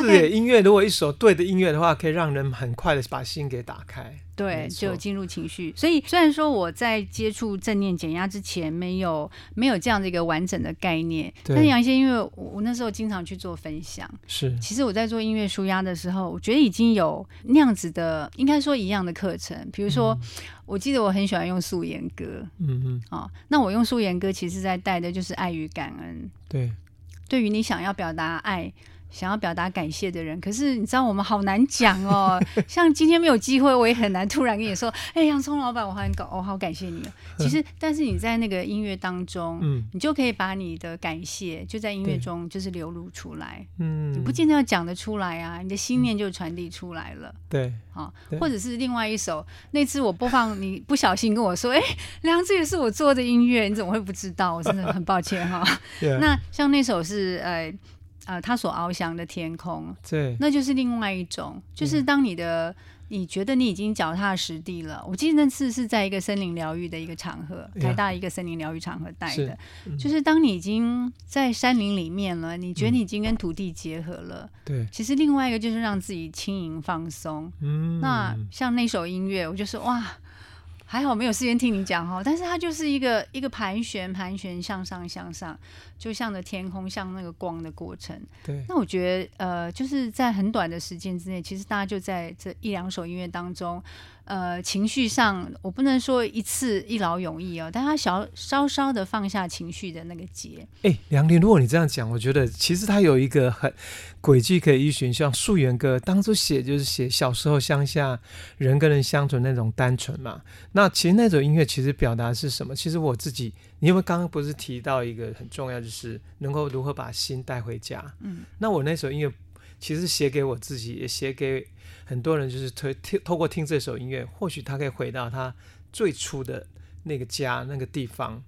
是耶，音乐如果一首对的音乐的话，可以让人很快的把心给打开。对，就进入情绪。所以虽然说我在接触正念减压之前，没有没有这样的一个完整的概念，但是杨医师，因为我我那时候经常去做分享，是，其实我在做音乐舒压的时候，我觉得已经有那样子的，应该说一样的课程。比如说，嗯、我记得我很喜欢用素颜歌，嗯嗯，哦，那我用素颜歌，其实在带的就是爱与感恩。对，对于你想要表达爱。想要表达感谢的人，可是你知道我们好难讲哦。像今天没有机会，我也很难突然跟你说：“哎，洋葱老板，我很感，我好感谢你。”其实，但是你在那个音乐当中，嗯，你就可以把你的感谢就在音乐中就是流露出来。嗯，你不见得要讲得出来啊，你的心念就传递出来了。对，好，或者是另外一首，那次我播放，你不小心跟我说：“哎，梁，这也是我做的音乐，你怎么会不知道？”我真的很抱歉哈。那像那首是呃。呃，他所翱翔的天空，对，那就是另外一种，就是当你的、嗯、你觉得你已经脚踏实地了。我记得那次是在一个森林疗愈的一个场合，台大一个森林疗愈场合带的，就是当你已经在山林里面了，你觉得你已经跟土地结合了。对、嗯，其实另外一个就是让自己轻盈放松。嗯，那像那首音乐，我就说哇。还好没有时间听你讲哈，但是它就是一个一个盘旋盘旋向上向上，就像着天空，像那个光的过程。对，那我觉得呃，就是在很短的时间之内，其实大家就在这一两首音乐当中。呃，情绪上我不能说一次一劳永逸哦，但他小稍稍的放下情绪的那个结。哎、欸，梁林，如果你这样讲，我觉得其实他有一个很轨迹可以依循，像素颜歌当初写就是写小时候乡下人跟人相处那种单纯嘛。那其实那种音乐其实表达是什么？其实我自己，因为刚刚不是提到一个很重要，就是能够如何把心带回家。嗯，那我那首音乐其实写给我自己，也写给。很多人就是推听透过听这首音乐，或许他可以回到他最初的那个家那个地方。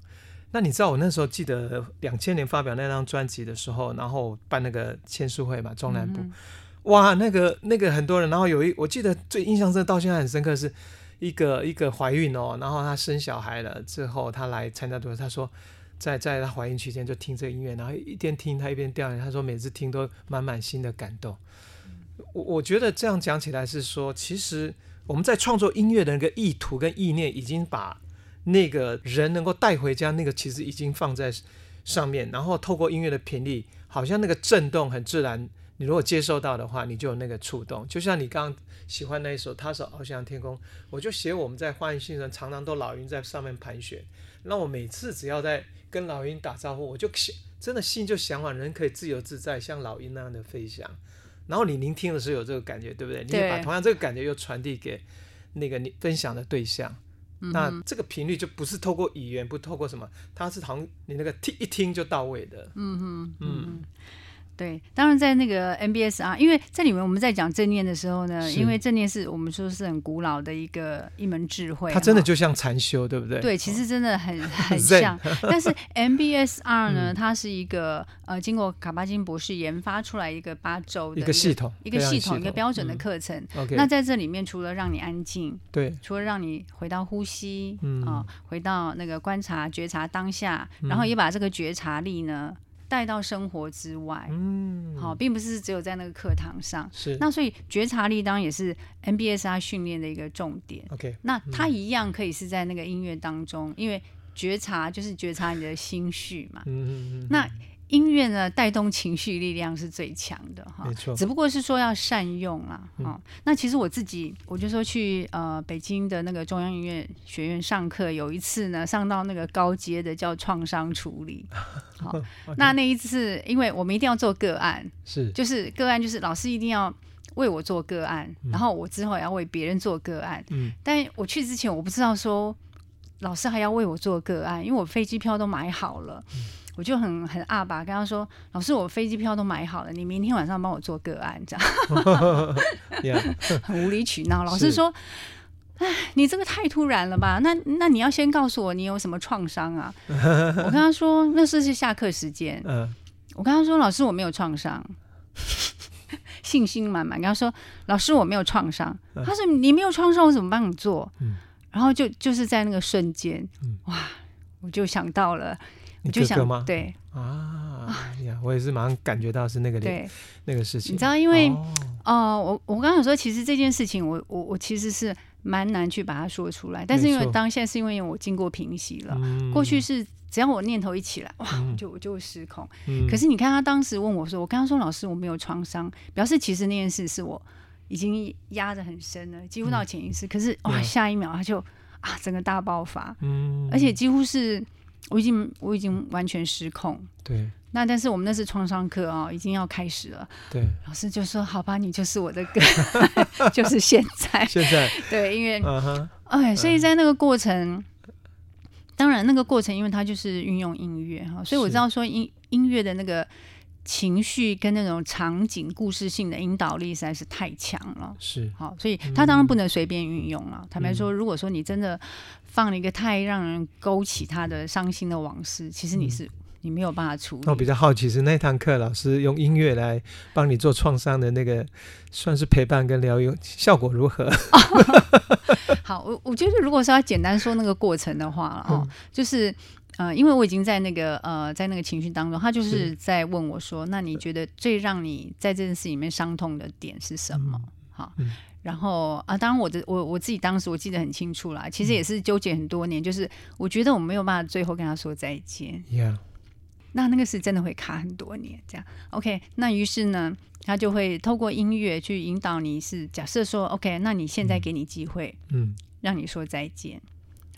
那你知道我那时候记得两千年发表那张专辑的时候，然后办那个签书会嘛，中南部，嗯、哇，那个那个很多人，然后有一我记得最印象深到现在很深刻是一个一个怀孕哦，然后她生小孩了之后，她来参加读，她说在在她怀孕期间就听这个音乐，然后一边听她一边掉眼泪，她说每次听都满满心的感动。我我觉得这样讲起来是说，其实我们在创作音乐的那个意图跟意念，已经把那个人能够带回家，那个其实已经放在上面，然后透过音乐的频率，好像那个震动很自然。你如果接受到的话，你就有那个触动。就像你刚刚喜欢那一首《他手翱翔天空》，我就写我们在花园新城常常都老鹰在上面盘旋，那我每次只要在跟老鹰打招呼，我就想真的心就向往人可以自由自在，像老鹰那样的飞翔。然后你聆听的时候有这个感觉，对不对？你也把同样这个感觉又传递给那个你分享的对象，那这个频率就不是透过语言，不透过什么，它是好像你那个听一听就到位的。嗯哼，嗯。嗯对，当然在那个 MBSR，因为这里面我们在讲正念的时候呢，因为正念是我们说是很古老的一个一门智慧，它真的就像禅修，对不对？对，其实真的很 很像。但是 MBSR 呢，嗯、它是一个呃，经过卡巴金博士研发出来一个八周的一个系统，一个系统，一个标准的课程。嗯、那在这里面，除了让你安静，对，除了让你回到呼吸，啊、回到那个观察、觉察当下，然后也把这个觉察力呢。带到生活之外，嗯，好，并不是只有在那个课堂上。是。那所以觉察力当然也是 MBSR 训练的一个重点。OK。那它一样可以是在那个音乐当中，因为觉察就是觉察你的心绪嘛。嗯嗯嗯。那音乐呢，带动情绪力量是最强的哈，没错。只不过是说要善用啦，哈、嗯。那其实我自己，我就说去呃北京的那个中央音乐学院上课，有一次呢，上到那个高阶的叫创伤处理，好。Okay. 那那一次，因为我们一定要做个案，是，就是个案，就是老师一定要为我做个案，嗯、然后我之后也要为别人做个案。嗯。但我去之前，我不知道说老师还要为我做个案，因为我飞机票都买好了。嗯我就很很阿爸跟他说：“老师，我飞机票都买好了，你明天晚上帮我做个案，这样。很无理取闹。老师说：“哎，你这个太突然了吧？那那你要先告诉我你有什么创伤啊？”我跟他说：“那是是下课时间。”我跟他说：“老师，我没有创伤。”信心满满跟他说：“老师，我没有创伤。”他说：“你没有创伤，我怎么帮你做？”然后就就是在那个瞬间，哇，我就想到了。你就想吗？对啊呀，我也是马上感觉到是那个对那个事情。你知道，因为哦、呃，我我刚刚有说，其实这件事情我，我我我其实是蛮难去把它说出来。但是因为当下是因为我经过平息了，过去是只要我念头一起来，哇，我 就我就会失控。嗯、可是你看他当时问我说，我刚刚说老师我没有创伤，表示其实那件事是我已经压得很深了，几乎到潜意识。嗯、可是哇，下一秒他就啊，整个大爆发，嗯，而且几乎是。我已经我已经完全失控。对。那但是我们那是创伤课啊，已经要开始了。对。老师就说：“好吧，你就是我的歌，就是现在。”现在。对，因为。哎，所以在那个过程，当然那个过程，因为它就是运用音乐哈，所以我知道说音音乐的那个情绪跟那种场景故事性的引导力实在是太强了。是。好，所以他当然不能随便运用了。坦白说，如果说你真的。放了一个太让人勾起他的伤心的往事，其实你是、嗯、你没有办法处理。我比较好奇是那堂课老师用音乐来帮你做创伤的那个，算是陪伴跟疗愈，效果如何？好，我我觉得如果是要简单说那个过程的话，哦，嗯、就是呃，因为我已经在那个呃在那个情绪当中，他就是在问我说：“那你觉得最让你在这件事里面伤痛的点是什么？”嗯、好。嗯然后啊，当然我的我我自己当时我记得很清楚啦，其实也是纠结很多年，嗯、就是我觉得我没有办法最后跟他说再见。Yeah. 那那个是真的会卡很多年，这样 OK。那于是呢，他就会透过音乐去引导你，是假设说 OK，那你现在给你机会，嗯，让你说再见。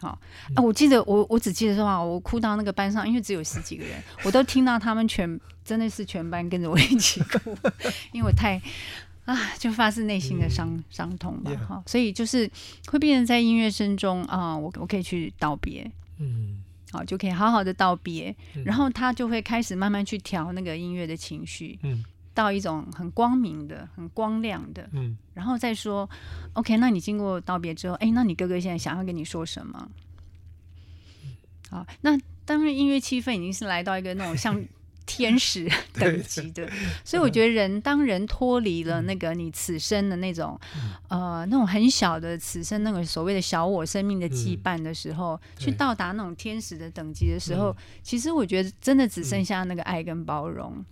好、嗯、啊，我记得我我只记得说啊，我哭到那个班上，因为只有十几个人，我都听到他们全真的是全班跟着我一起哭，因为我太。啊，就发自内心的伤、嗯、伤痛吧，哈。所以就是会变成在音乐声中啊，我我可以去道别，嗯，好，就可以好好的道别，嗯、然后他就会开始慢慢去调那个音乐的情绪，嗯，到一种很光明的、很光亮的，嗯，然后再说，OK，那你经过道别之后，哎，那你哥哥现在想要跟你说什么？好，那当然音乐气氛已经是来到一个那种像。天使 等级的，所以我觉得人当人脱离了那个你此生的那种，呃，那种很小的此生那个所谓的小我生命的羁绊的时候，去到达那种天使的等级的时候，其实我觉得真的只剩下那个爱跟包容。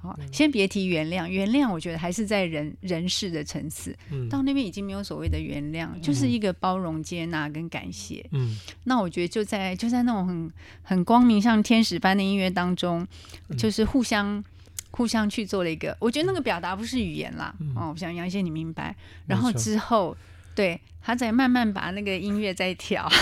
好，先别提原谅，原谅我觉得还是在人人事的层次，嗯、到那边已经没有所谓的原谅，嗯、就是一个包容、接纳跟感谢。嗯，那我觉得就在就在那种很很光明、像天使般的音乐当中，嗯、就是互相互相去做了一个，我觉得那个表达不是语言啦，嗯、哦，我想杨先你明白。然后之后，错对他在慢慢把那个音乐在调。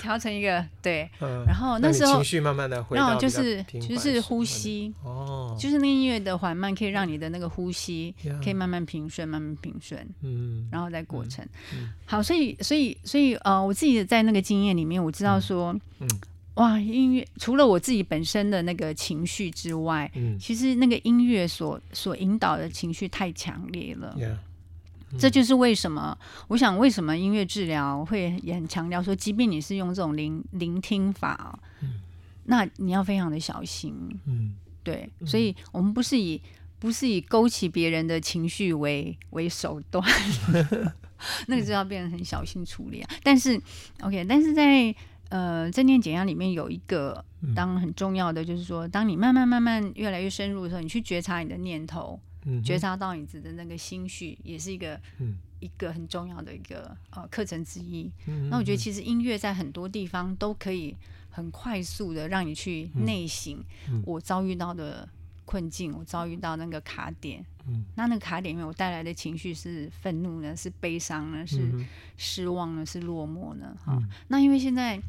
调成一个对，嗯、然后那时候情绪慢慢的回到，然后就是就是呼吸，哦，就是那个音乐的缓慢，可以让你的那个呼吸可以慢慢平顺，慢慢平顺，嗯，然后再过程。嗯嗯、好，所以所以所以呃，我自己在那个经验里面，我知道说，嗯，哇，音乐除了我自己本身的那个情绪之外，嗯，其实那个音乐所所引导的情绪太强烈了。这就是为什么，我想为什么音乐治疗会也很强调说，即便你是用这种聆聆听法，嗯，那你要非常的小心，嗯，对，所以我们不是以不是以勾起别人的情绪为为手段，那个就要变得很小心处理啊。但是，OK，但是在呃，正念减压里面有一个，当很重要的就是说，当你慢慢慢慢越来越深入的时候，你去觉察你的念头，嗯、觉察到你自己的那个心绪，也是一个、嗯、一个很重要的一个呃课程之一。嗯、那我觉得其实音乐在很多地方都可以很快速的让你去内省我遭遇到的困境，我遭遇到那个卡点。嗯、那那个卡点里面我带来的情绪是愤怒呢，是悲伤呢，是失望呢，是落寞呢？哈、嗯，那因为现在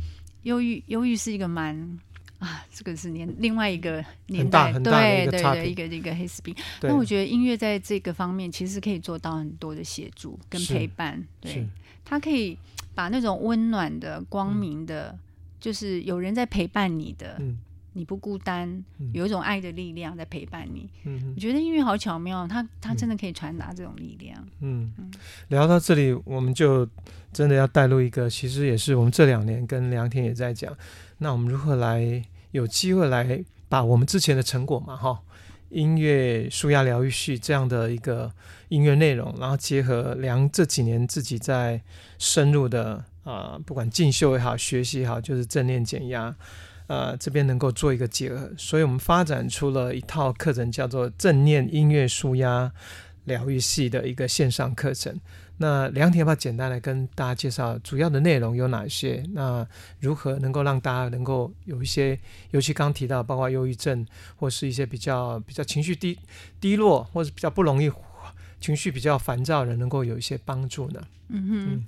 忧郁，忧郁是一个蛮啊，这个是年另外一个年代，对对对，一个一个黑死病。那我觉得音乐在这个方面其实可以做到很多的协助跟陪伴，对，它可以把那种温暖的、光明的，嗯、就是有人在陪伴你的。嗯。你不孤单，有一种爱的力量在陪伴你。嗯，我觉得音乐好巧妙，它它真的可以传达这种力量。嗯，嗯，聊到这里，我们就真的要带入一个，其实也是我们这两年跟梁天也在讲，那我们如何来有机会来把我们之前的成果嘛，哈，音乐舒压疗愈系这样的一个音乐内容，然后结合梁这几年自己在深入的啊、不管进修也好，学习也好，就是正念减压。呃，这边能够做一个结合，所以我们发展出了一套课程，叫做正念音乐舒压疗愈系的一个线上课程。那梁田吧，简单来跟大家介绍主要的内容有哪些？那如何能够让大家能够有一些，尤其刚提到，包括忧郁症或是一些比较比较情绪低低落，或是比较不容易情绪比较烦躁的人，能够有一些帮助呢？嗯哼。嗯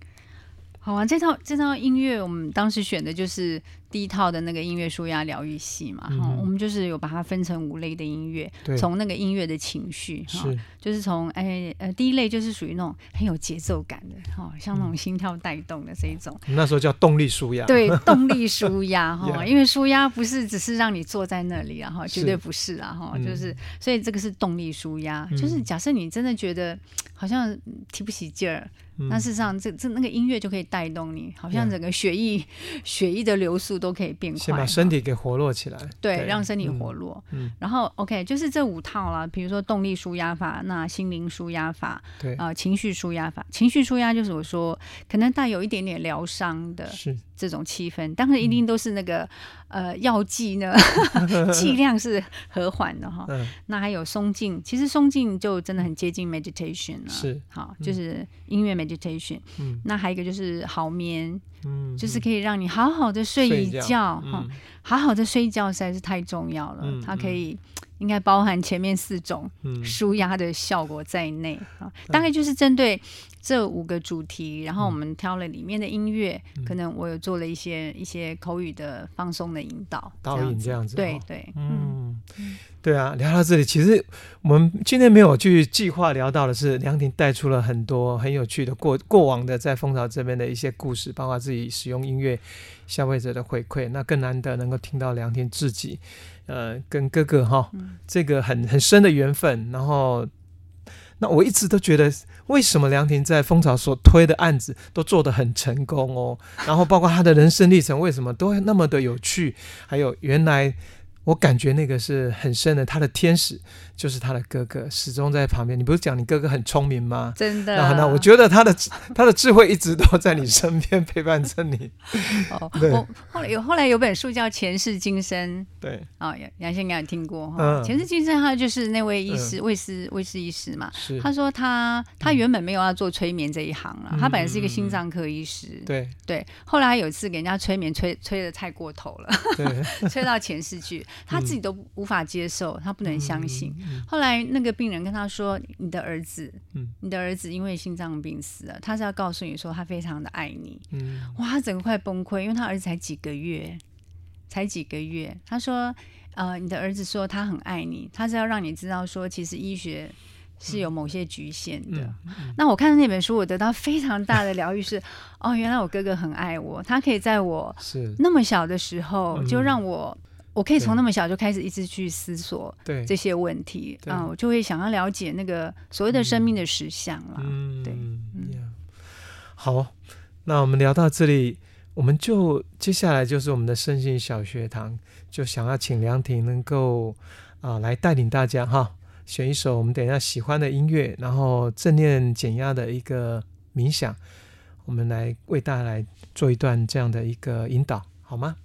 好啊，这套这套音乐，我们当时选的就是第一套的那个音乐舒压疗愈系嘛，哈、嗯，我们就是有把它分成五类的音乐，从那个音乐的情绪，哈，就是从哎呃第一类就是属于那种很有节奏感的，哈，像那种心跳带动的这一种，那时候叫动力舒压，对，动力舒压哈，因为舒压不是只是让你坐在那里啊，哈，绝对不是啊，哈，就是所以这个是动力舒压，就是假设你真的觉得好像提不起劲儿。那事实上，这这那个音乐就可以带动你，好像整个血液.血液的流速都可以变快，先把身体给活络起来。对，对让身体活络。嗯。然后，OK，就是这五套啦，比如说动力舒压法，那心灵舒压法，对啊、呃，情绪舒压法。情绪舒压就是我说可能带有一点点疗伤的这种气氛，当然一定都是那个、嗯、呃药剂呢，剂量是和缓的哈。嗯。那还有松静，其实松静就真的很接近 meditation 了。是。好，就是音乐 meditation。嗯。那还有一个就是好眠，嗯，就是可以让你好好的睡一觉哈、嗯，好好的睡觉实在是太重要了。嗯、它可以应该包含前面四种舒压的效果在内。大概就是针对。这五个主题，然后我们挑了里面的音乐，嗯、可能我有做了一些一些口语的放松的引导，导引这样子。对对，嗯，对啊，聊到这里，其实我们今天没有去计划聊到的是，梁婷带出了很多很有趣的过过往的在蜂巢这边的一些故事，包括自己使用音乐消费者的回馈，那更难得能够听到梁婷自己，呃，跟哥哥哈、嗯、这个很很深的缘分，然后。那我一直都觉得，为什么梁婷在蜂巢所推的案子都做得很成功哦？然后包括他的人生历程，为什么都会那么的有趣？还有原来。我感觉那个是很深的，他的天使就是他的哥哥，始终在旁边。你不是讲你哥哥很聪明吗？真的。然后呢，我觉得他的 他的智慧一直都在你身边陪伴着你。哦，我后来有后来有本书叫《前世今生》。对。啊、哦，杨先应该有听过哈。嗯。前世今生，他就是那位医师，魏、嗯、斯卫斯医师嘛。是。他说他他原本没有要做催眠这一行了、嗯，他本来是一个心脏科医师。对。对。后来有一次给人家催眠，催催得太过头了，对，催到前世去。他自己都无法接受，他不能相信。嗯、后来那个病人跟他说：“你的儿子，嗯、你的儿子因为心脏病死了。”他是要告诉你说他非常的爱你。嗯、哇，他整个快崩溃，因为他儿子才几个月，才几个月。他说：“呃，你的儿子说他很爱你，他是要让你知道说，其实医学是有某些局限的。嗯嗯嗯”那我看到那本书，我得到非常大的疗愈，是 哦，原来我哥哥很爱我，他可以在我那么小的时候就让我。我可以从那么小就开始一直去思索这些问题啊、嗯，我就会想要了解那个所谓的生命的实相啦。嗯，对，嗯，好，那我们聊到这里，我们就接下来就是我们的身心小学堂，就想要请梁婷能够啊、呃、来带领大家哈，选一首我们等一下喜欢的音乐，然后正念减压的一个冥想，我们来为大家来做一段这样的一个引导。好吗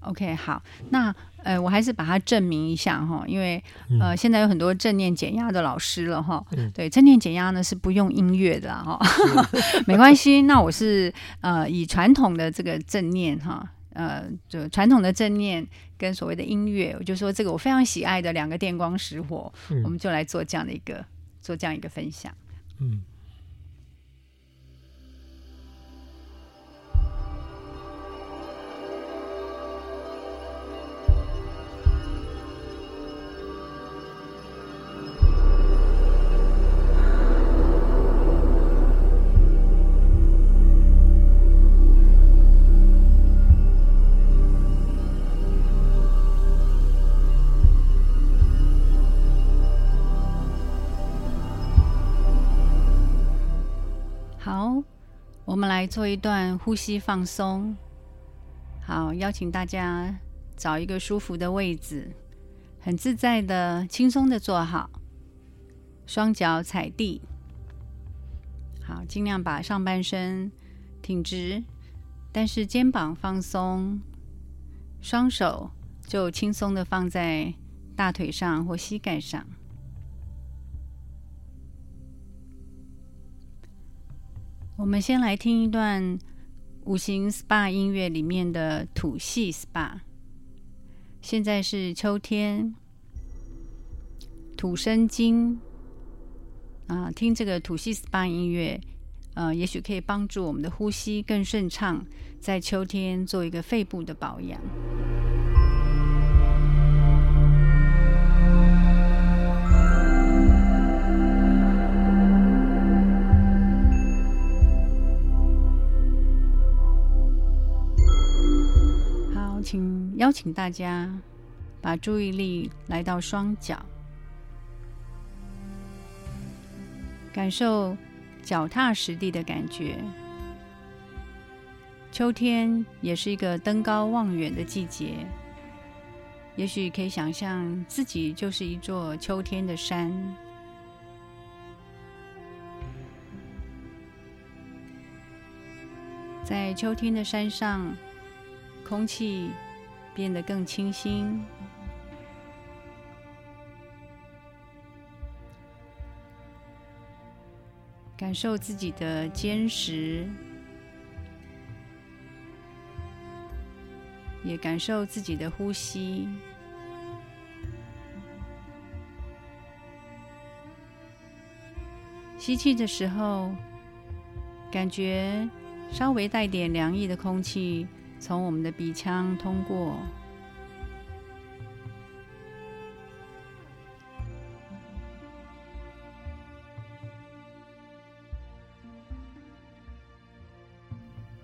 ？OK，好，那呃，我还是把它证明一下哈，因为呃，现在有很多正念减压的老师了哈。嗯、对，正念减压呢是不用音乐的哈，没关系。那我是呃以传统的这个正念哈，呃，就传统的正念跟所谓的音乐，我就说这个我非常喜爱的两个电光石火，嗯、我们就来做这样的一个做这样一个分享。嗯。我们来做一段呼吸放松。好，邀请大家找一个舒服的位置，很自在的、轻松的坐好，双脚踩地。好，尽量把上半身挺直，但是肩膀放松，双手就轻松的放在大腿上或膝盖上。我们先来听一段五行 SPA 音乐里面的土系 SPA。现在是秋天，土生金啊，听这个土系 SPA 音乐，呃，也许可以帮助我们的呼吸更顺畅，在秋天做一个肺部的保养。请邀请大家把注意力来到双脚，感受脚踏实地的感觉。秋天也是一个登高望远的季节，也许可以想象自己就是一座秋天的山，在秋天的山上。空气变得更清新，感受自己的坚实，也感受自己的呼吸。吸气的时候，感觉稍微带点凉意的空气。从我们的鼻腔通过，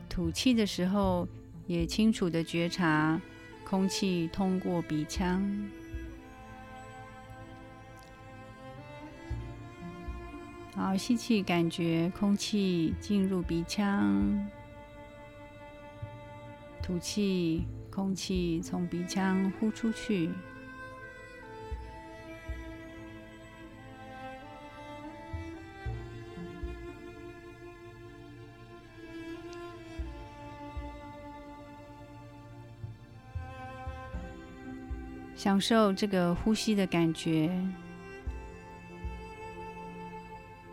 吐气的时候，也清楚地觉察空气通过鼻腔。好，吸气，感觉空气进入鼻腔。吐气，空气从鼻腔呼出去，享受这个呼吸的感觉。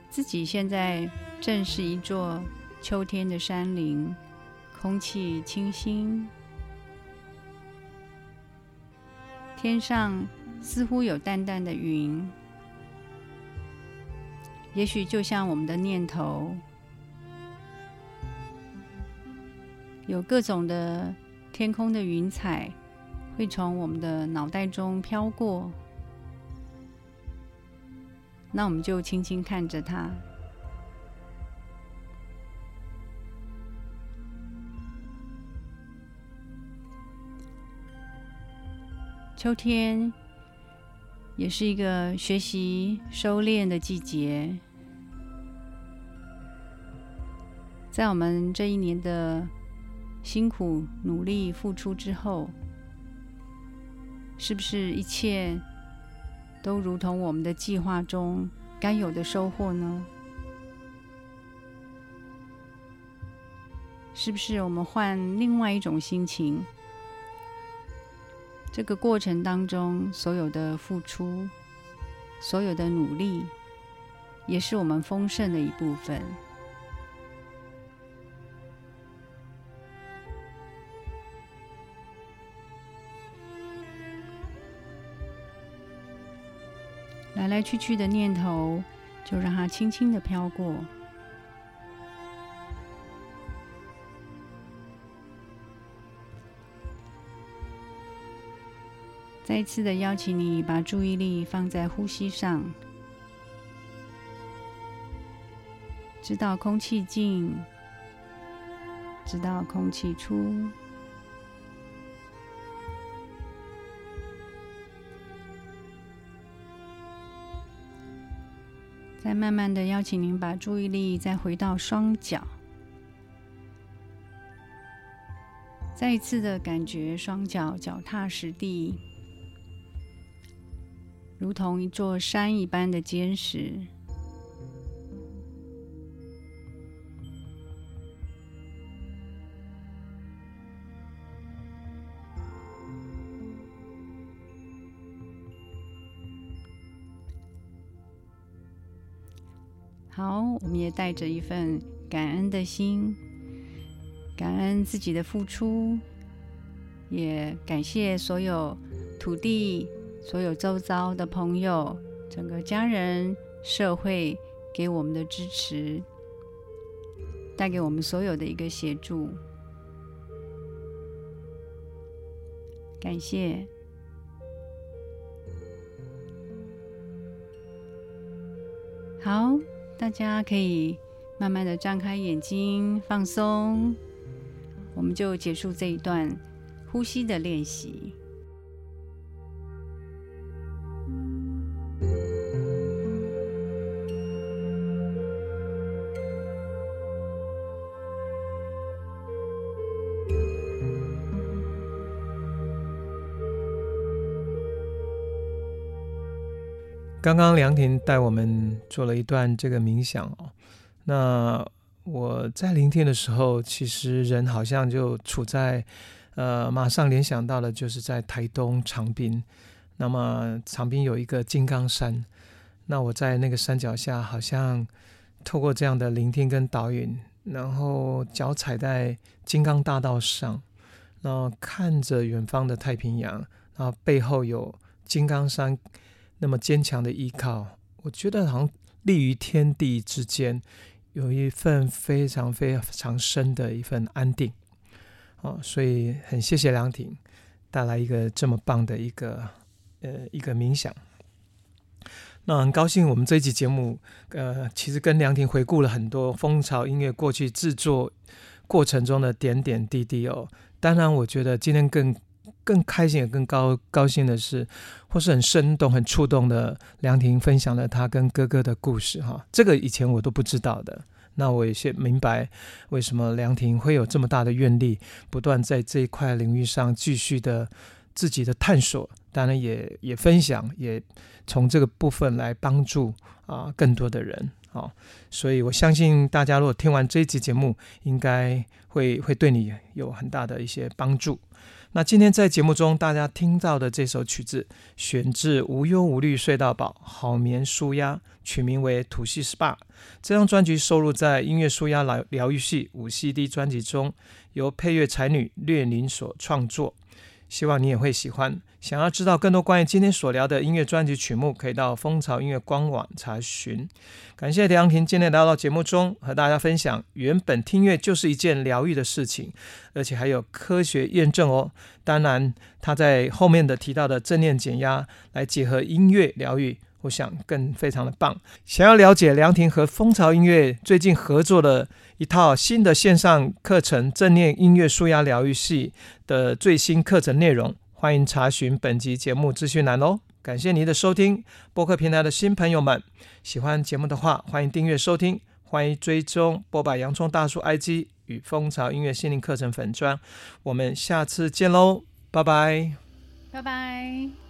自己现在正是一座秋天的山林。空气清新，天上似乎有淡淡的云，也许就像我们的念头，有各种的天空的云彩会从我们的脑袋中飘过，那我们就轻轻看着它。秋天也是一个学习修炼的季节，在我们这一年的辛苦努力付出之后，是不是一切都如同我们的计划中该有的收获呢？是不是我们换另外一种心情，这个过程当中所有的付出，所有的努力，也是我们丰盛的一部分。来来去去的念头，就让它轻轻的飘过。再一次的邀请你，把注意力放在呼吸上，直到空气进，直到空气出。再慢慢的邀请您把注意力再回到双脚，再一次的感觉双脚脚踏实地，如同一座山一般的坚实。好，我们也带着一份感恩的心，感恩自己的付出，也感谢所有土地、所有周遭的朋友、整个家人、社会给我们的支持，带给我们所有的一个协助，感谢。好。大家可以慢慢的张开眼睛，放松，我们就结束这一段呼吸的练习。刚刚梁婷带我们做了一段这个冥想哦，那我在聆听的时候，其实人好像就处在，呃，马上联想到的就是在台东长滨，那么长滨有一个金刚山，那我在那个山脚下，好像透过这样的聆听跟导引，然后脚踩在金刚大道上，然后看着远方的太平洋，然后背后有金刚山。那么坚强的依靠，我觉得好像立于天地之间，有一份非常非常深的一份安定，哦，所以很谢谢梁婷带来一个这么棒的一个呃一个冥想。那很高兴我们这一集节目，呃，其实跟梁婷回顾了很多蜂巢音乐过去制作过程中的点点滴滴哦。当然，我觉得今天更。更开心也更高高兴的是，或是很生动、很触动的梁婷分享了他跟哥哥的故事哈，这个以前我都不知道的。那我也先明白为什么梁婷会有这么大的愿力，不断在这一块领域上继续的自己的探索，当然也也分享，也从这个部分来帮助啊更多的人啊。所以我相信大家如果听完这一集节目，应该会会对你有很大的一些帮助。那今天在节目中，大家听到的这首曲子，选自《无忧无虑睡到饱，好眠舒压》，取名为《土系 SPA》。这张专辑收录在音乐舒压疗疗愈系五 CD 专辑中，由配乐才女略宁所创作。希望你也会喜欢。想要知道更多关于今天所聊的音乐专辑曲目，可以到蜂巢音乐官网查询。感谢梁婷今天来到节目中和大家分享，原本听乐就是一件疗愈的事情，而且还有科学验证哦。当然，他在后面的提到的正念减压来结合音乐疗愈。我想更非常的棒。想要了解凉亭和蜂巢音乐最近合作的一套新的线上课程——正念音乐舒压疗愈系的最新课程内容，欢迎查询本集节目资讯栏哦。感谢您的收听，播客平台的新朋友们，喜欢节目的话，欢迎订阅收听，欢迎追踪剥吧洋葱大叔 IG 与蜂巢音乐心灵课程粉专。我们下次见喽，拜拜，拜拜。